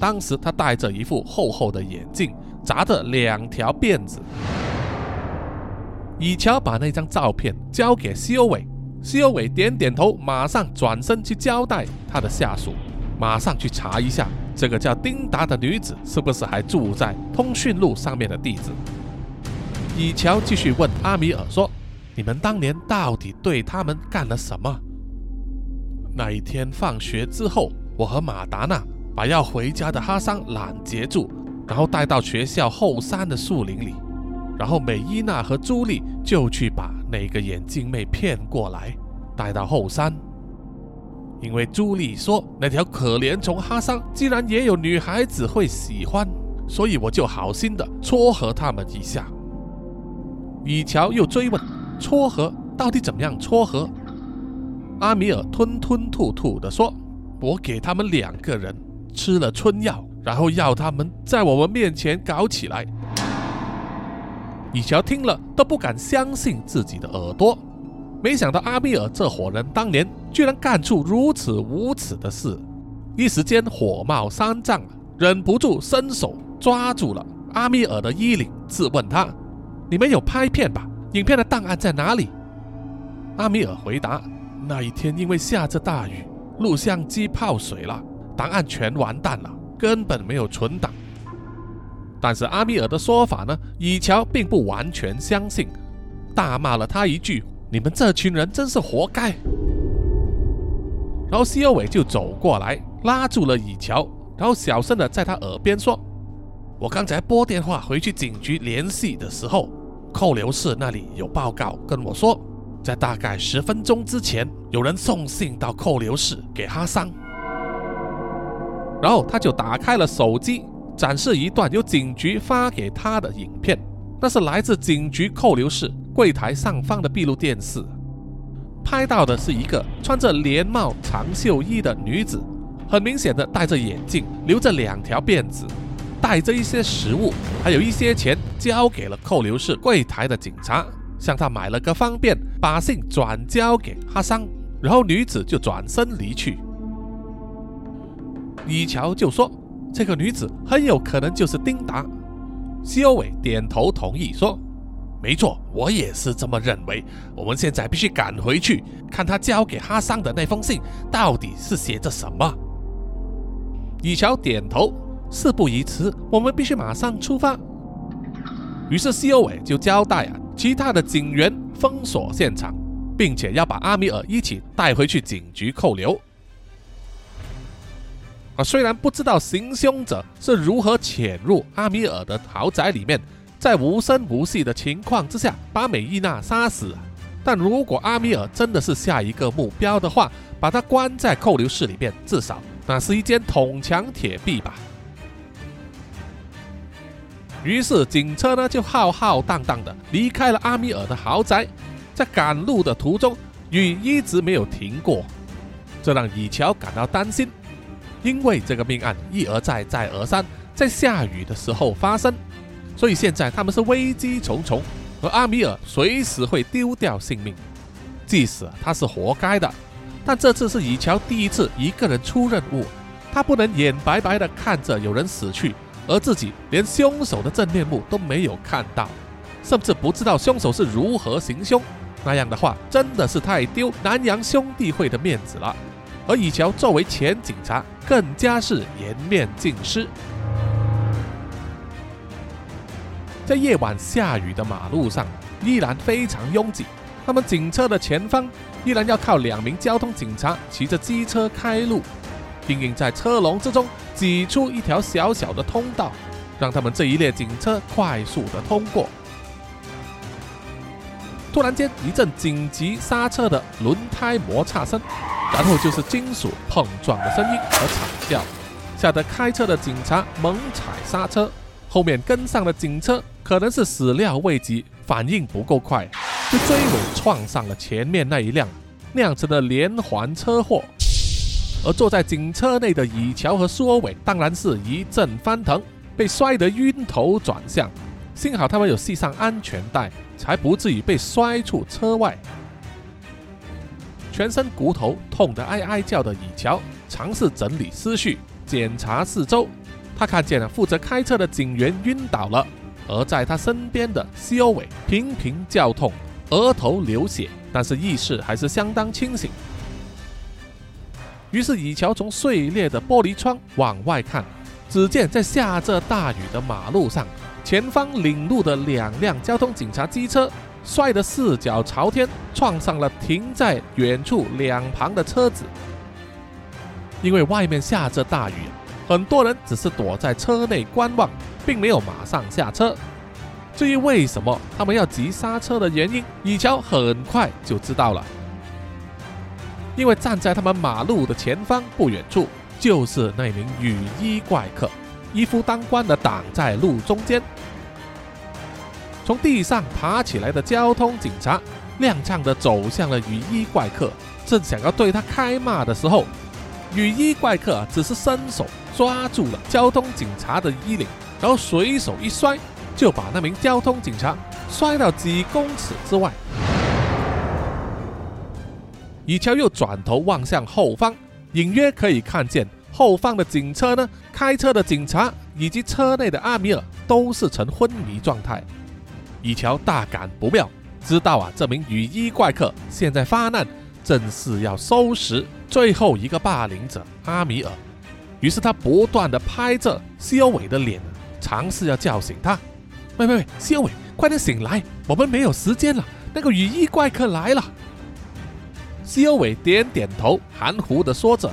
当时她戴着一副厚厚的眼镜，扎着两条辫子。以乔把那张照片交给西欧伟，西欧伟点点头，马上转身去交代他的下属。马上去查一下，这个叫丁达的女子是不是还住在通讯录上面的地址？以乔继续问阿米尔说：“你们当年到底对他们干了什么？”那一天放学之后，我和马达娜把要回家的哈桑拦截住，然后带到学校后山的树林里，然后美伊娜和朱莉就去把那个眼镜妹骗过来，带到后山。因为朱莉说那条可怜虫哈桑竟然也有女孩子会喜欢，所以我就好心的撮合他们一下。以乔又追问：撮合到底怎么样撮合？阿米尔吞吞吐吐的说：“我给他们两个人吃了春药，然后要他们在我们面前搞起来。”以乔听了都不敢相信自己的耳朵。没想到阿米尔这伙人当年居然干出如此无耻的事，一时间火冒三丈，忍不住伸手抓住了阿米尔的衣领，质问他：“你们有拍片吧？影片的档案在哪里？”阿米尔回答：“那一天因为下着大雨，录像机泡水了，档案全完蛋了，根本没有存档。”但是阿米尔的说法呢，以乔并不完全相信，大骂了他一句。你们这群人真是活该！然后西欧伟就走过来，拉住了以乔，然后小声的在他耳边说：“我刚才拨电话回去警局联系的时候，扣留室那里有报告跟我说，在大概十分钟之前，有人送信到扣留室给哈桑。”然后他就打开了手机，展示一段由警局发给他的影片，那是来自警局扣留室柜台上方的闭路电视。拍到的是一个穿着连帽长袖衣的女子，很明显的戴着眼镜，留着两条辫子，带着一些食物，还有一些钱，交给了扣留室柜台的警察，向他买了个方便，把信转交给哈桑，然后女子就转身离去。以乔就说，这个女子很有可能就是丁达。西欧伟点头同意说。没错，我也是这么认为。我们现在必须赶回去，看他交给哈桑的那封信到底是写着什么。以乔点头，事不宜迟，我们必须马上出发。于是西欧伟就交代啊，其他的警员封锁现场，并且要把阿米尔一起带回去警局扣留。啊，虽然不知道行凶者是如何潜入阿米尔的豪宅里面。在无声无息的情况之下，把美伊娜杀死。但如果阿米尔真的是下一个目标的话，把他关在扣留室里面，至少那是一间铜墙铁壁吧。于是警车呢就浩浩荡荡的离开了阿米尔的豪宅，在赶路的途中，雨一直没有停过，这让以乔感到担心，因为这个命案一而再再而三在下雨的时候发生。所以现在他们是危机重重，而阿米尔随时会丢掉性命。即使他是活该的，但这次是以乔第一次一个人出任务，他不能眼白白的看着有人死去，而自己连凶手的真面目都没有看到，甚至不知道凶手是如何行凶。那样的话，真的是太丢南洋兄弟会的面子了。而以乔作为前警察，更加是颜面尽失。在夜晚下雨的马路上，依然非常拥挤。他们警车的前方依然要靠两名交通警察骑着机车开路，并硬在车龙之中挤出一条小小的通道，让他们这一列警车快速的通过。突然间，一阵紧急刹车的轮胎摩擦声，然后就是金属碰撞的声音和惨叫，吓得开车的警察猛踩刹车。后面跟上的警车可能是始料未及，反应不够快，就追尾撞上了前面那一辆，酿成了连环车祸。而坐在警车内的以乔和苏欧伟当然是一阵翻腾，被摔得晕头转向。幸好他们有系上安全带，才不至于被摔出车外。全身骨头痛得哀哀叫的以乔尝试整理思绪，检查四周。他看见了负责开车的警员晕倒了，而在他身边的西欧伟频频叫痛，额头流血，但是意识还是相当清醒。于是以乔从碎裂的玻璃窗往外看，只见在下着大雨的马路上，前方领路的两辆交通警察机车摔得四脚朝天，撞上了停在远处两旁的车子。因为外面下着大雨。很多人只是躲在车内观望，并没有马上下车。至于为什么他们要急刹车的原因，以乔很快就知道了。因为站在他们马路的前方不远处，就是那名雨衣怪客，一夫当关的挡在路中间。从地上爬起来的交通警察踉跄地走向了雨衣怪客，正想要对他开骂的时候，雨衣怪客只是伸手。抓住了交通警察的衣领，然后随手一摔，就把那名交通警察摔到几公尺之外。以乔又转头望向后方，隐约可以看见后方的警车呢，开车的警察以及车内的阿米尔都是呈昏迷状态。以乔大感不妙，知道啊，这名雨衣怪客现在发难，正是要收拾最后一个霸凌者阿米尔。于是他不断的拍着西欧伟的脸，尝试要叫醒他。喂喂喂，西欧伟，快点醒来，我们没有时间了，那个雨衣怪客来了。西欧伟点点头，含糊的说着，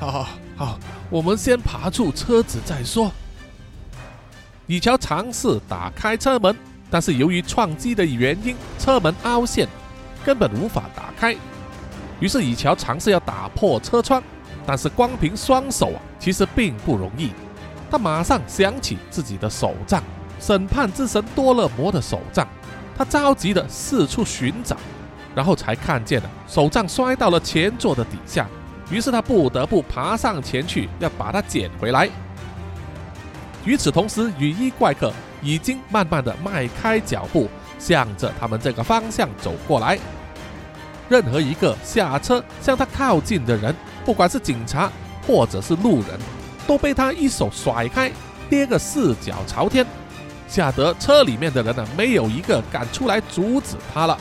好好好，我们先爬出车子再说。以乔尝试打开车门，但是由于撞击的原因，车门凹陷，根本无法打开。于是以乔尝试要打破车窗，但是光凭双手啊，其实并不容易。他马上想起自己的手杖，审判之神多勒摩的手杖。他着急的四处寻找，然后才看见了手杖摔到了前座的底下。于是他不得不爬上前去，要把它捡回来。与此同时，雨衣怪客已经慢慢的迈开脚步，向着他们这个方向走过来。任何一个下车向他靠近的人，不管是警察或者是路人，都被他一手甩开，跌个四脚朝天，吓得车里面的人呢，没有一个敢出来阻止他了。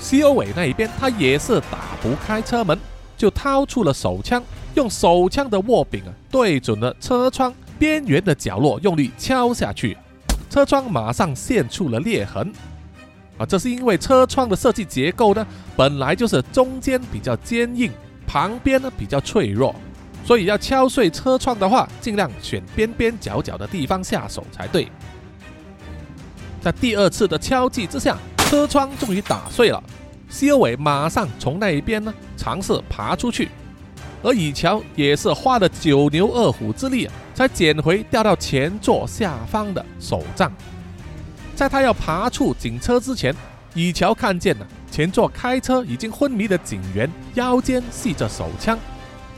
西欧伟那一边，他也是打不开车门，就掏出了手枪。用手枪的握柄啊，对准了车窗边缘的角落，用力敲下去，车窗马上现出了裂痕。啊，这是因为车窗的设计结构呢，本来就是中间比较坚硬，旁边呢比较脆弱，所以要敲碎车窗的话，尽量选边边角角的地方下手才对。在第二次的敲击之下，车窗终于打碎了。西欧伟马上从那一边呢尝试爬出去。而以乔也是花了九牛二虎之力啊，才捡回掉到前座下方的手杖。在他要爬出警车之前，以乔看见了前座开车已经昏迷的警员腰间系着手枪。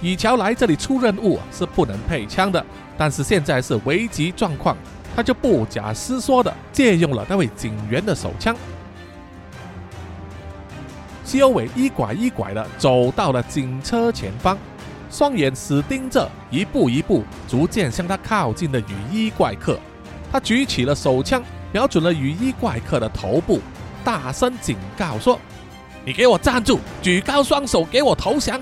以乔来这里出任务是不能配枪的，但是现在是危急状况，他就不假思索的借用了那位警员的手枪。西欧伟一拐一拐的走到了警车前方。双眼死盯着一步一步逐渐向他靠近的雨衣怪客，他举起了手枪，瞄准了雨衣怪客的头部，大声警告说：“你给我站住！举高双手，给我投降！”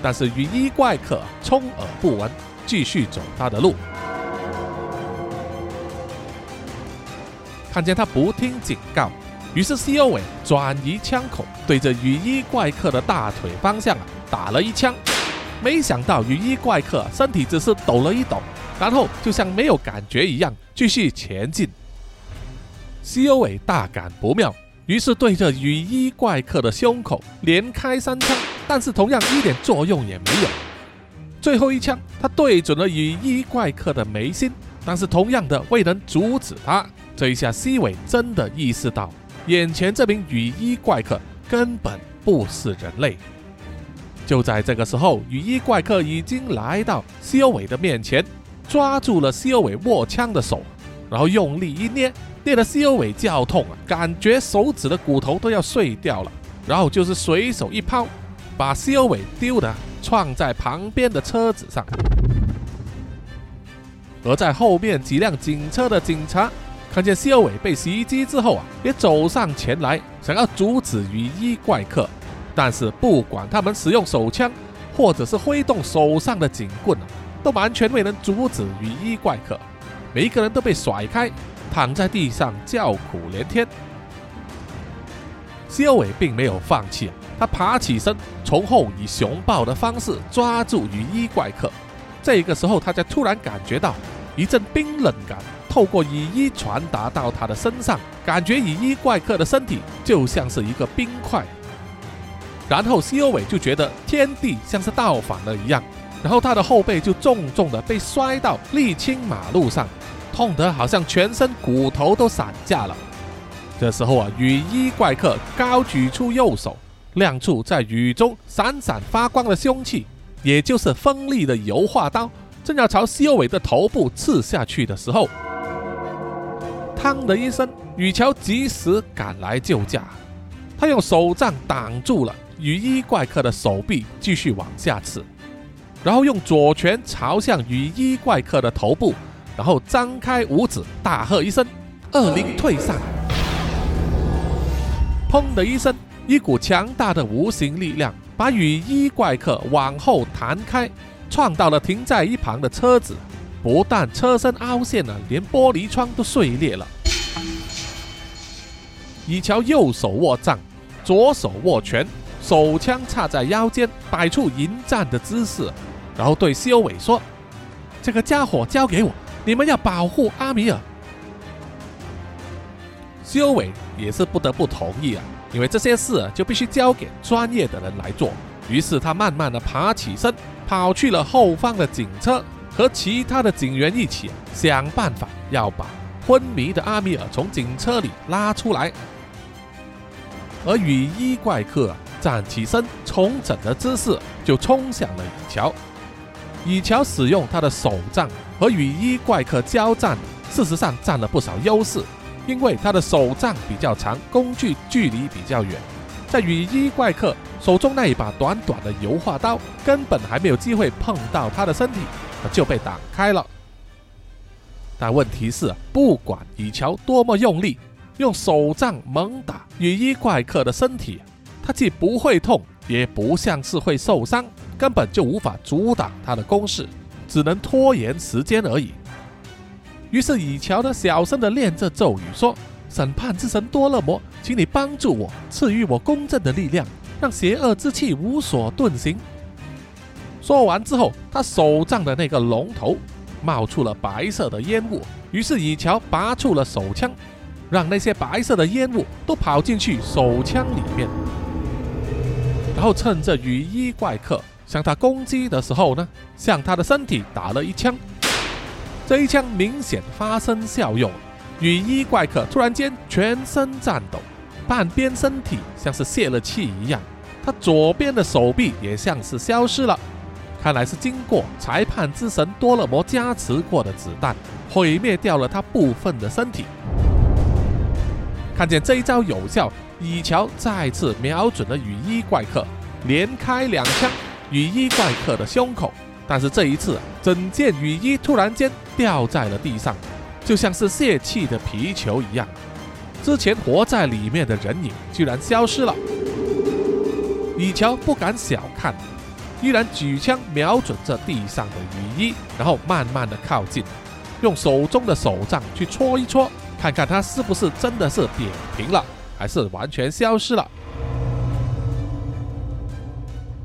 但是雨衣怪客充耳不闻，继续走他的路。看见他不听警告，于是西欧伟转移枪口，对着雨衣怪客的大腿方向啊打了一枪。没想到雨衣怪客身体只是抖了一抖，然后就像没有感觉一样继续前进。西欧伟大感不妙，于是对着雨衣怪客的胸口连开三枪，但是同样一点作用也没有。最后一枪，他对准了雨衣怪客的眉心，但是同样的未能阻止他。这一下，西伟真的意识到，眼前这名雨衣怪客根本不是人类。就在这个时候，雨衣怪客已经来到西欧伟的面前，抓住了西欧伟握枪的手，然后用力一捏，捏得西欧伟叫痛啊，感觉手指的骨头都要碎掉了。然后就是随手一抛，把西欧伟丢的撞在旁边的车子上。而在后面几辆警车的警察看见西欧伟被袭击之后啊，也走上前来，想要阻止雨衣怪客。但是不管他们使用手枪，或者是挥动手上的警棍啊都完全未能阻止雨衣怪客。每一个人都被甩开，躺在地上叫苦连天。西欧伟并没有放弃，他爬起身，从后以熊抱的方式抓住雨衣怪客。这个时候，他才突然感觉到一阵冰冷感透过雨衣传达到他的身上，感觉雨衣怪客的身体就像是一个冰块。然后西欧伟就觉得天地像是倒反了一样，然后他的后背就重重的被摔到沥青马路上，痛得好像全身骨头都散架了。这时候啊，雨衣怪客高举出右手，亮出在雨中闪闪发光的凶器，也就是锋利的油画刀，正要朝西欧伟的头部刺下去的时候，砰的一声，雨乔及时赶来救驾，他用手杖挡住了。雨衣怪客的手臂继续往下刺，然后用左拳朝向雨衣怪客的头部，然后张开五指，大喝一声：“恶灵退散！”砰的一声，一股强大的无形力量把雨衣怪客往后弹开，撞到了停在一旁的车子，不但车身凹陷了，连玻璃窗都碎裂了。以乔右手握杖，左手握拳。手枪插在腰间，摆出迎战的姿势，然后对西欧伟说：“这个家伙交给我，你们要保护阿米尔。”西欧伟也是不得不同意啊，因为这些事就必须交给专业的人来做。于是他慢慢的爬起身，跑去了后方的警车，和其他的警员一起想办法要把昏迷的阿米尔从警车里拉出来。而雨衣怪客站起身，重整了姿势就冲向了雨乔。雨乔使用他的手杖和雨衣怪客交战，事实上占了不少优势，因为他的手杖比较长，工具距离比较远。在雨衣怪客手中那一把短短的油画刀，根本还没有机会碰到他的身体，就被挡开了。但问题是，不管雨乔多么用力，用手杖猛打雨衣怪客的身体，他既不会痛，也不像是会受伤，根本就无法阻挡他的攻势，只能拖延时间而已。于是以乔呢，小声的念着咒语说。审判之神多勒摩，请你帮助我，赐予我公正的力量，让邪恶之气无所遁形。说完之后，他手杖的那个龙头冒出了白色的烟雾，于是以乔拔出了手枪，让那些白色的烟雾都跑进去手枪里面。然后趁着雨衣怪客向他攻击的时候呢，向他的身体打了一枪。这一枪明显发生效用。雨衣怪客突然间全身颤抖，半边身体像是泄了气一样，他左边的手臂也像是消失了，看来是经过裁判之神多勒摩加持过的子弹毁灭掉了他部分的身体。看见这一招有效，蚁乔再次瞄准了雨衣怪客，连开两枪雨衣怪客的胸口，但是这一次整件雨衣突然间掉在了地上。就像是泄气的皮球一样，之前活在里面的人影居然消失了。李乔不敢小看，依然举枪瞄准着地上的雨衣，然后慢慢的靠近，用手中的手杖去戳一戳，看看它是不是真的是扁平了，还是完全消失了。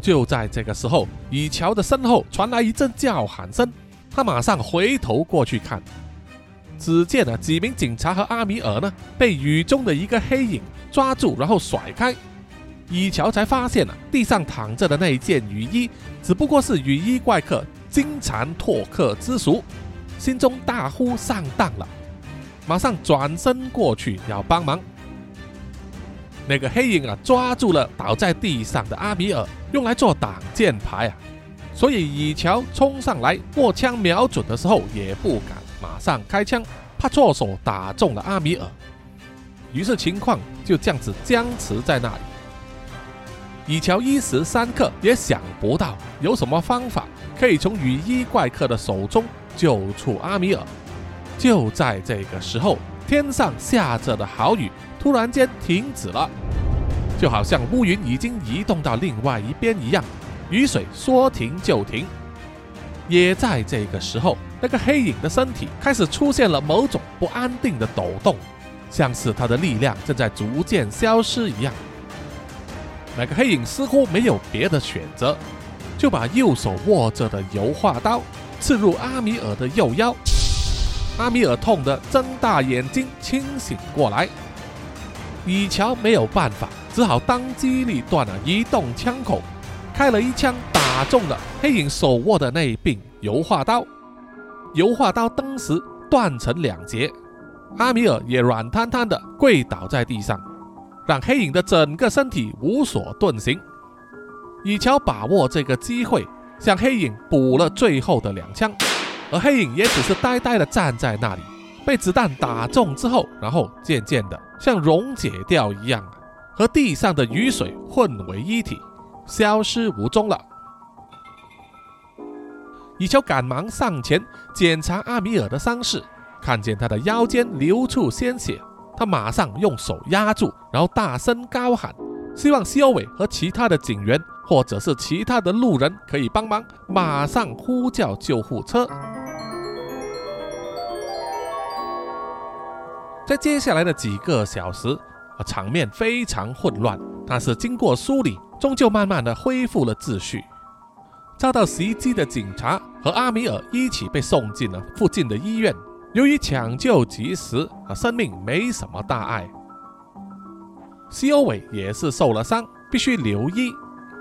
就在这个时候，李乔的身后传来一阵叫喊声，他马上回头过去看。只见啊，几名警察和阿米尔呢，被雨中的一个黑影抓住，然后甩开。以乔才发现啊，地上躺着的那一件雨衣，只不过是雨衣怪客金蝉拓客之俗，心中大呼上当了，马上转身过去要帮忙。那个黑影啊，抓住了倒在地上的阿米尔，用来做挡箭牌啊，所以以乔冲上来握枪瞄准的时候，也不敢。马上开枪，怕错手打中了阿米尔，于是情况就这样子僵持在那里。以乔一时三刻也想不到有什么方法可以从雨衣怪客的手中救出阿米尔。就在这个时候，天上下着的好雨突然间停止了，就好像乌云已经移动到另外一边一样，雨水说停就停。也在这个时候。那个黑影的身体开始出现了某种不安定的抖动，像是他的力量正在逐渐消失一样。那个黑影似乎没有别的选择，就把右手握着的油画刀刺入阿米尔的右腰。阿米尔痛得睁大眼睛，清醒过来。以乔没有办法，只好当机立断的移动枪口，开了一枪，打中了黑影手握的那柄油画刀。油画刀当时断成两截，阿米尔也软瘫瘫的跪倒在地上，让黑影的整个身体无所遁形。以乔把握这个机会，向黑影补了最后的两枪，而黑影也只是呆呆的站在那里，被子弹打中之后，然后渐渐的像溶解掉一样，和地上的雨水混为一体，消失无踪了。以秋赶忙上前检查阿米尔的伤势，看见他的腰间流出鲜血，他马上用手压住，然后大声高喊，希望西欧伟和其他的警员或者是其他的路人可以帮忙，马上呼叫救护车。在接下来的几个小时，啊，场面非常混乱，但是经过梳理，终究慢慢的恢复了秩序。遭到袭击的警察和阿米尔一起被送进了附近的医院。由于抢救及时，啊，生命没什么大碍。西欧伟也是受了伤，必须留医，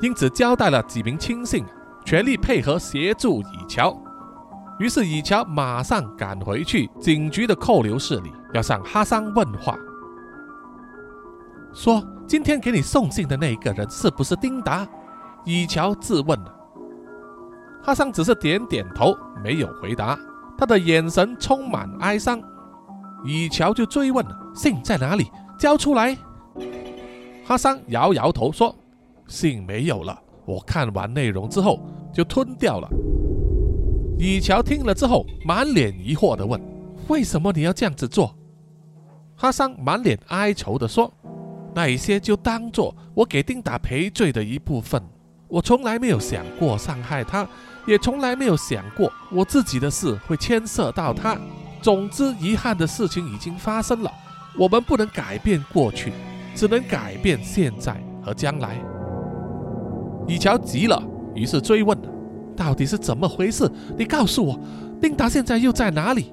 因此交代了几名亲信，全力配合协助以乔。于是以乔马上赶回去警局的扣留室里，要向哈桑问话，说今天给你送信的那个人是不是丁达？以乔质问了。哈桑只是点点头，没有回答。他的眼神充满哀伤。以乔就追问了：“信在哪里？交出来！”哈桑摇摇头说：“信没有了。我看完内容之后就吞掉了。”以乔听了之后，满脸疑惑地问：“为什么你要这样子做？”哈桑满脸哀愁地说：“那一些就当做我给丁达赔罪的一部分。我从来没有想过伤害他。”也从来没有想过我自己的事会牵涉到他。总之，遗憾的事情已经发生了。我们不能改变过去，只能改变现在和将来。以乔急了，于是追问：“到底是怎么回事？你告诉我，丁达现在又在哪里？”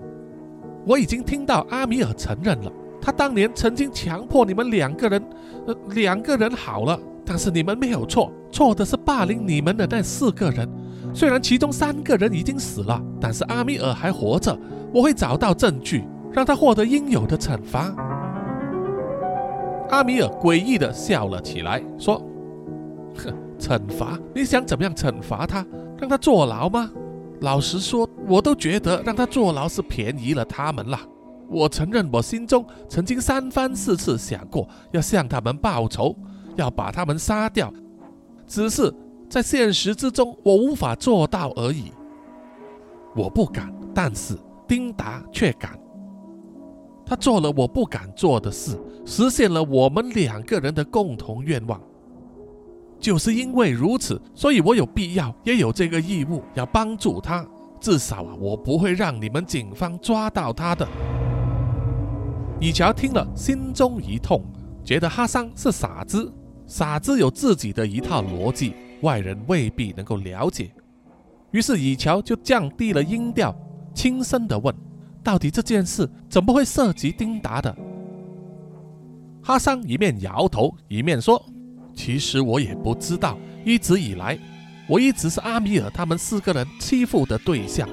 我已经听到阿米尔承认了，他当年曾经强迫你们两个人，呃，两个人好了，但是你们没有错，错的是霸凌你们的那四个人。虽然其中三个人已经死了，但是阿米尔还活着。我会找到证据，让他获得应有的惩罚。阿米尔诡异地笑了起来，说：“，惩罚？你想怎么样惩罚他？让他坐牢吗？老实说，我都觉得让他坐牢是便宜了他们了。我承认，我心中曾经三番四次想过要向他们报仇，要把他们杀掉，只是……”在现实之中，我无法做到而已。我不敢，但是丁达却敢。他做了我不敢做的事，实现了我们两个人的共同愿望。就是因为如此，所以我有必要，也有这个义务，要帮助他。至少啊，我不会让你们警方抓到他的。以乔听了，心中一痛，觉得哈桑是傻子，傻子有自己的一套逻辑。外人未必能够了解，于是以乔就降低了音调，轻声地问：“到底这件事怎么会涉及丁达的？”哈桑一面摇头，一面说：“其实我也不知道，一直以来，我一直是阿米尔他们四个人欺负的对象。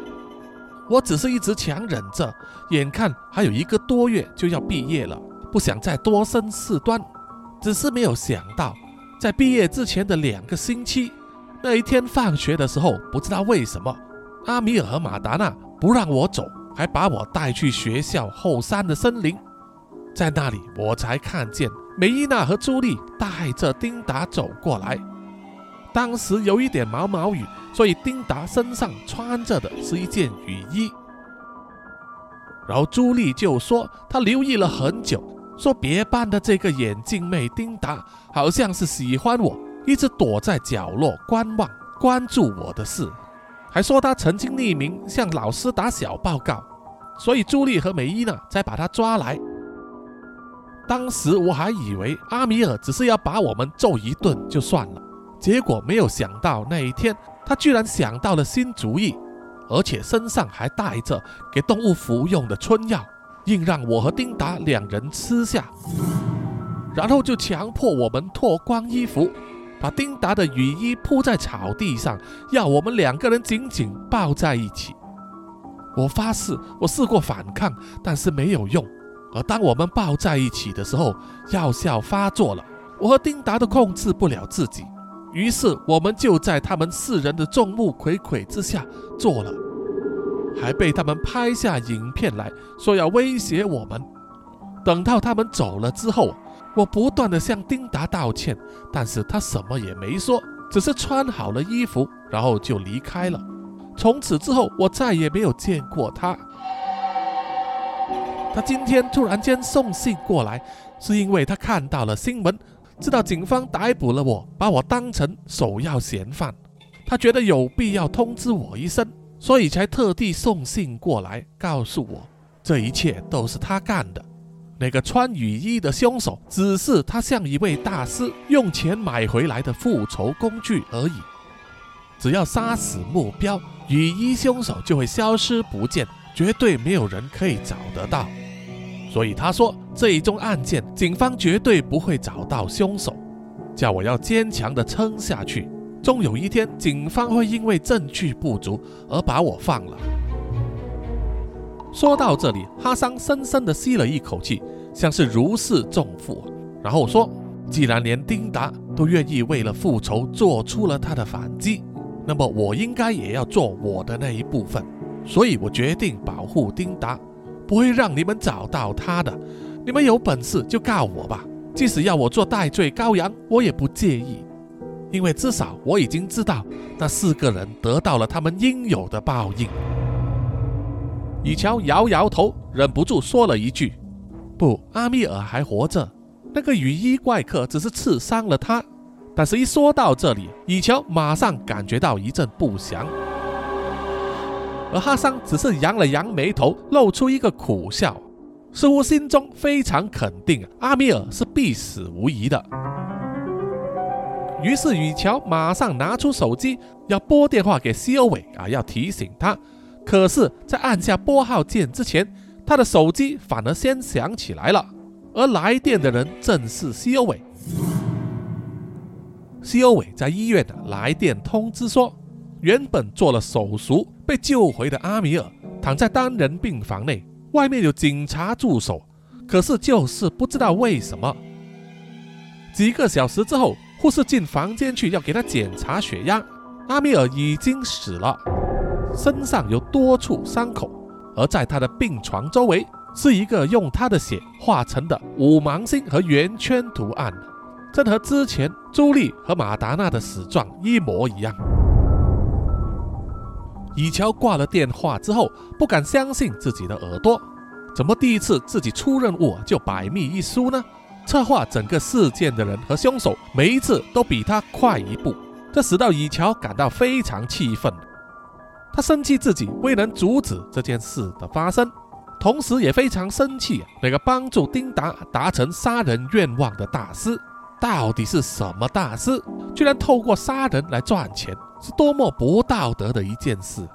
我只是一直强忍着，眼看还有一个多月就要毕业了，不想再多生事端，只是没有想到。”在毕业之前的两个星期，那一天放学的时候，不知道为什么，阿米尔和马达娜不让我走，还把我带去学校后山的森林。在那里，我才看见梅伊娜和朱莉带着丁达走过来。当时有一点毛毛雨，所以丁达身上穿着的是一件雨衣。然后朱莉就说，她留意了很久。说别班的这个眼镜妹丁达好像是喜欢我，一直躲在角落观望、关注我的事，还说他曾经匿名向老师打小报告，所以朱莉和梅伊娜才把他抓来。当时我还以为阿米尔只是要把我们揍一顿就算了，结果没有想到那一天他居然想到了新主意，而且身上还带着给动物服用的春药。硬让我和丁达两人吃下，然后就强迫我们脱光衣服，把丁达的雨衣铺在草地上，要我们两个人紧紧抱在一起。我发誓，我试过反抗，但是没有用。而当我们抱在一起的时候，药效发作了，我和丁达都控制不了自己，于是我们就在他们四人的众目睽睽之下做了。还被他们拍下影片来说要威胁我们。等到他们走了之后，我不断的向丁达道歉，但是他什么也没说，只是穿好了衣服，然后就离开了。从此之后，我再也没有见过他。他今天突然间送信过来，是因为他看到了新闻，知道警方逮捕了我，把我当成首要嫌犯，他觉得有必要通知我一声。所以才特地送信过来告诉我，这一切都是他干的。那个穿雨衣的凶手只是他向一位大师用钱买回来的复仇工具而已。只要杀死目标，雨衣凶手就会消失不见，绝对没有人可以找得到。所以他说，这一宗案件，警方绝对不会找到凶手，叫我要坚强的撑下去。终有一天，警方会因为证据不足而把我放了。说到这里，哈桑深深的吸了一口气，像是如释重负，然后说：“既然连丁达都愿意为了复仇做出了他的反击，那么我应该也要做我的那一部分。所以我决定保护丁达，不会让你们找到他的。你们有本事就告我吧，即使要我做代罪羔羊，我也不介意。”因为至少我已经知道那四个人得到了他们应有的报应。以乔摇摇头，忍不住说了一句：“不，阿米尔还活着。那个雨衣怪客只是刺伤了他。”但是，一说到这里，以乔马上感觉到一阵不祥，而哈桑只是扬了扬眉头，露出一个苦笑，似乎心中非常肯定阿米尔是必死无疑的。于是雨乔马上拿出手机，要拨电话给西欧伟啊，要提醒他。可是，在按下拨号键之前，他的手机反而先响起来了。而来电的人正是西欧伟。西欧伟在医院的来电通知说，原本做了手术被救回的阿米尔躺在单人病房内，外面有警察驻守，可是就是不知道为什么。几个小时之后。护士进房间去要给他检查血压，阿米尔已经死了，身上有多处伤口，而在他的病床周围是一个用他的血画成的五芒星和圆圈图案，正和之前朱莉和马达娜的死状一模一样。以乔挂了电话之后，不敢相信自己的耳朵，怎么第一次自己出任务就百密一疏呢？策划整个事件的人和凶手，每一次都比他快一步，这使到以乔感到非常气愤。他生气自己未能阻止这件事的发生，同时也非常生气那个帮助丁达达成杀人愿望的大师到底是什么大师，居然透过杀人来赚钱，是多么不道德的一件事。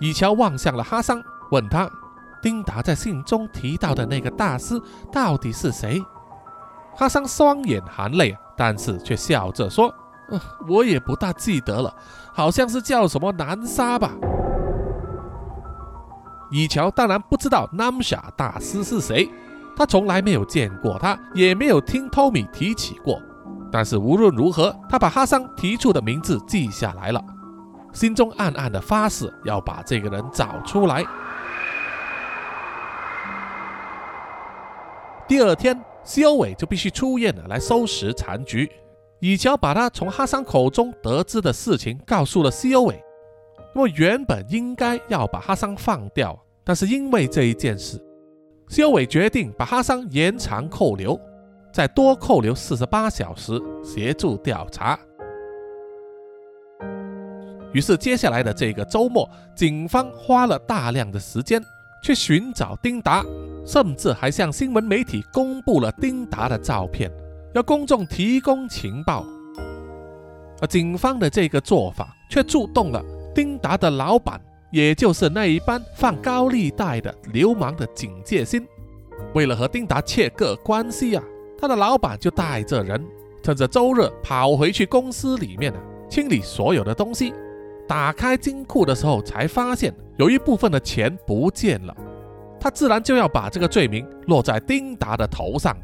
以乔望向了哈桑，问他。丁达在信中提到的那个大师到底是谁？哈桑双眼含泪，但是却笑着说：“我也不大记得了，好像是叫什么南沙吧。”以乔当然不知道南沙大师是谁，他从来没有见过他，也没有听托米提起过。但是无论如何，他把哈桑提出的名字记下来了，心中暗暗的发誓要把这个人找出来。第二天，西欧伟就必须出院了，来收拾残局。以乔把他从哈桑口中得知的事情告诉了西欧伟。那么原本应该要把哈桑放掉，但是因为这一件事，西欧伟决定把哈桑延长扣留，再多扣留四十八小时，协助调查。于是接下来的这个周末，警方花了大量的时间去寻找丁达。甚至还向新闻媒体公布了丁达的照片，要公众提供情报。而警方的这个做法却触动了丁达的老板，也就是那一班放高利贷的流氓的警戒心。为了和丁达切割关系啊，他的老板就带着人，趁着周日跑回去公司里面啊，清理所有的东西。打开金库的时候，才发现有一部分的钱不见了。他自然就要把这个罪名落在丁达的头上，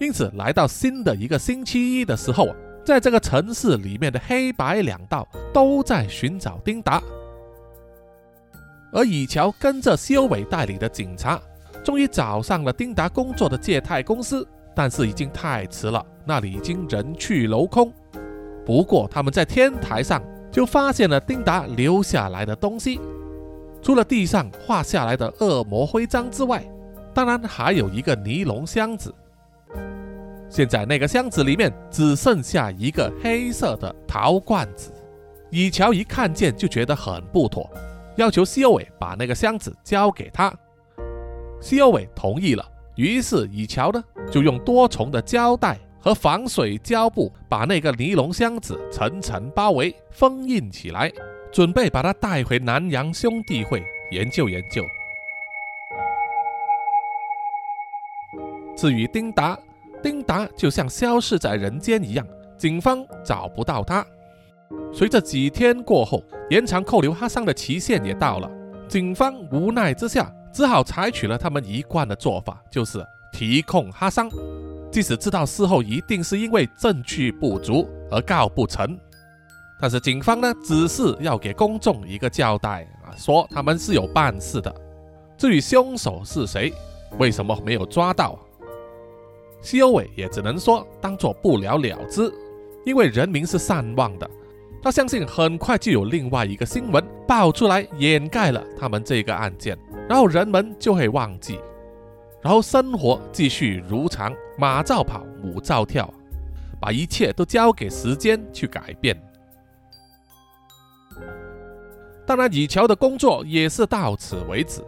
因此来到新的一个星期一的时候，在这个城市里面的黑白两道都在寻找丁达，而以乔跟着修伟代理的警察，终于找上了丁达工作的借贷公司，但是已经太迟了，那里已经人去楼空。不过他们在天台上就发现了丁达留下来的东西。除了地上画下来的恶魔徽章之外，当然还有一个尼龙箱子。现在那个箱子里面只剩下一个黑色的陶罐子。以乔一看见就觉得很不妥，要求西欧伟把那个箱子交给他。西欧伟同意了，于是以乔呢就用多重的胶带和防水胶布把那个尼龙箱子层层包围封印起来，准备把它带回南洋兄弟会研究研究。至于丁达，丁达就像消失在人间一样，警方找不到他。随着几天过后，延长扣留哈桑的期限也到了，警方无奈之下，只好采取了他们一贯的做法，就是提控哈桑。即使知道事后一定是因为证据不足而告不成，但是警方呢，只是要给公众一个交代啊，说他们是有办事的。至于凶手是谁，为什么没有抓到？西欧伟也只能说当做不了了之，因为人民是善忘的。他相信很快就有另外一个新闻爆出来掩盖了他们这个案件，然后人们就会忘记，然后生活继续如常，马照跑，舞照跳，把一切都交给时间去改变。当然，以乔的工作也是到此为止。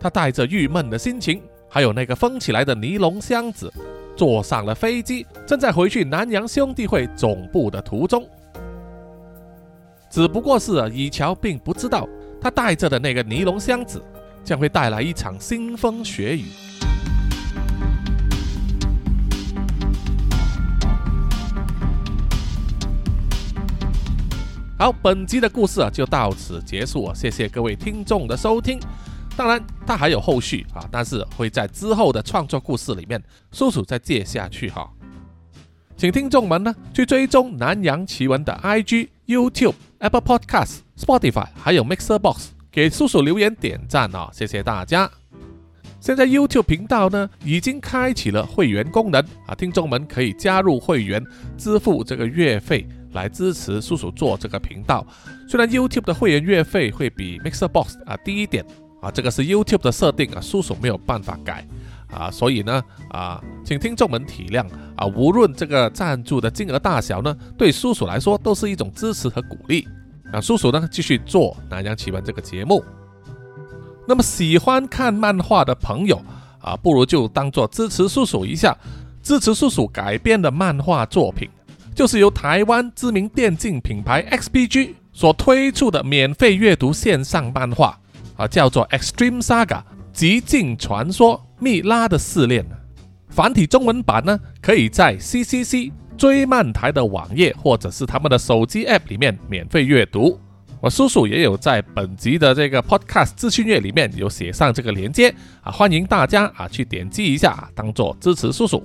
他带着郁闷的心情，还有那个封起来的尼龙箱子，坐上了飞机，正在回去南洋兄弟会总部的途中。只不过是以乔并不知道，他带着的那个尼龙箱子将会带来一场腥风血雨。好，本集的故事啊就到此结束，谢谢各位听众的收听。当然，它还有后续啊，但是会在之后的创作故事里面，叔叔再接下去哈。请听众们呢去追踪南洋奇闻的 IG、YouTube。Apple Podcast、Spotify 还有 Mixer Box，给叔叔留言点赞哦，谢谢大家。现在 YouTube 频道呢已经开启了会员功能啊，听众们可以加入会员，支付这个月费来支持叔叔做这个频道。虽然 YouTube 的会员月费会比 Mixer Box 啊低一点啊，这个是 YouTube 的设定啊，叔叔没有办法改。啊，所以呢，啊，请听众们体谅啊，无论这个赞助的金额大小呢，对叔叔来说都是一种支持和鼓励。啊，叔叔呢继续做南洋奇闻这个节目。那么喜欢看漫画的朋友啊，不如就当做支持叔叔一下，支持叔叔改编的漫画作品，就是由台湾知名电竞品牌 XPG 所推出的免费阅读线上漫画啊，叫做 Extreme Saga 极境传说。蜜拉的试炼繁体中文版呢，可以在 CCC 追漫台的网页或者是他们的手机 App 里面免费阅读。我叔叔也有在本集的这个 Podcast 资讯页里面有写上这个链接啊，欢迎大家啊去点击一下，当做支持叔叔。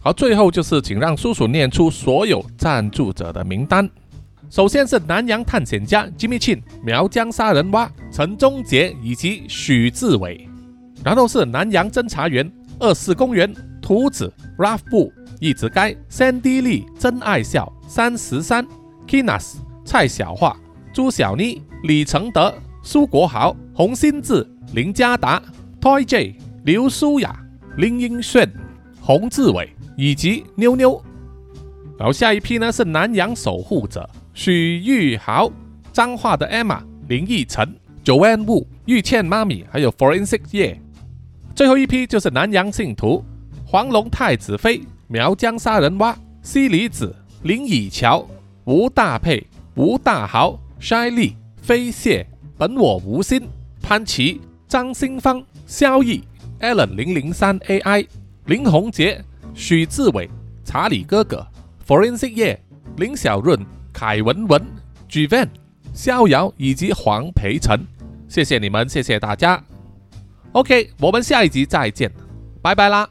好，最后就是请让叔叔念出所有赞助者的名单。首先是南洋探险家 Jimmy Chin、苗疆杀人蛙陈忠杰以及许志伟。然后是南洋侦查员二四公园图子 Ralph 布一直该 Sandy Lee 真爱笑三十三 Kinas 蔡小桦朱小妮李承德苏国豪洪新志林家达 Toy J 刘舒雅林英炫洪志伟以及妞妞。然后下一批呢是南洋守护者许玉豪彰化的 Emma 林奕晨 Joanne Wu 玉倩妈咪还有 Forensic 叶。最后一批就是南洋信徒黄龙太子妃苗疆杀人蛙西里子林以乔吴大佩吴大豪筛利飞蟹本我无心潘琪张新芳萧逸 Allen 零零三 AI 林宏杰许志伟查理哥哥 Forensic 叶林小润凯文文 Gvan 逍遥以及黄培成，谢谢你们，谢谢大家。OK，我们下一集再见，拜拜啦。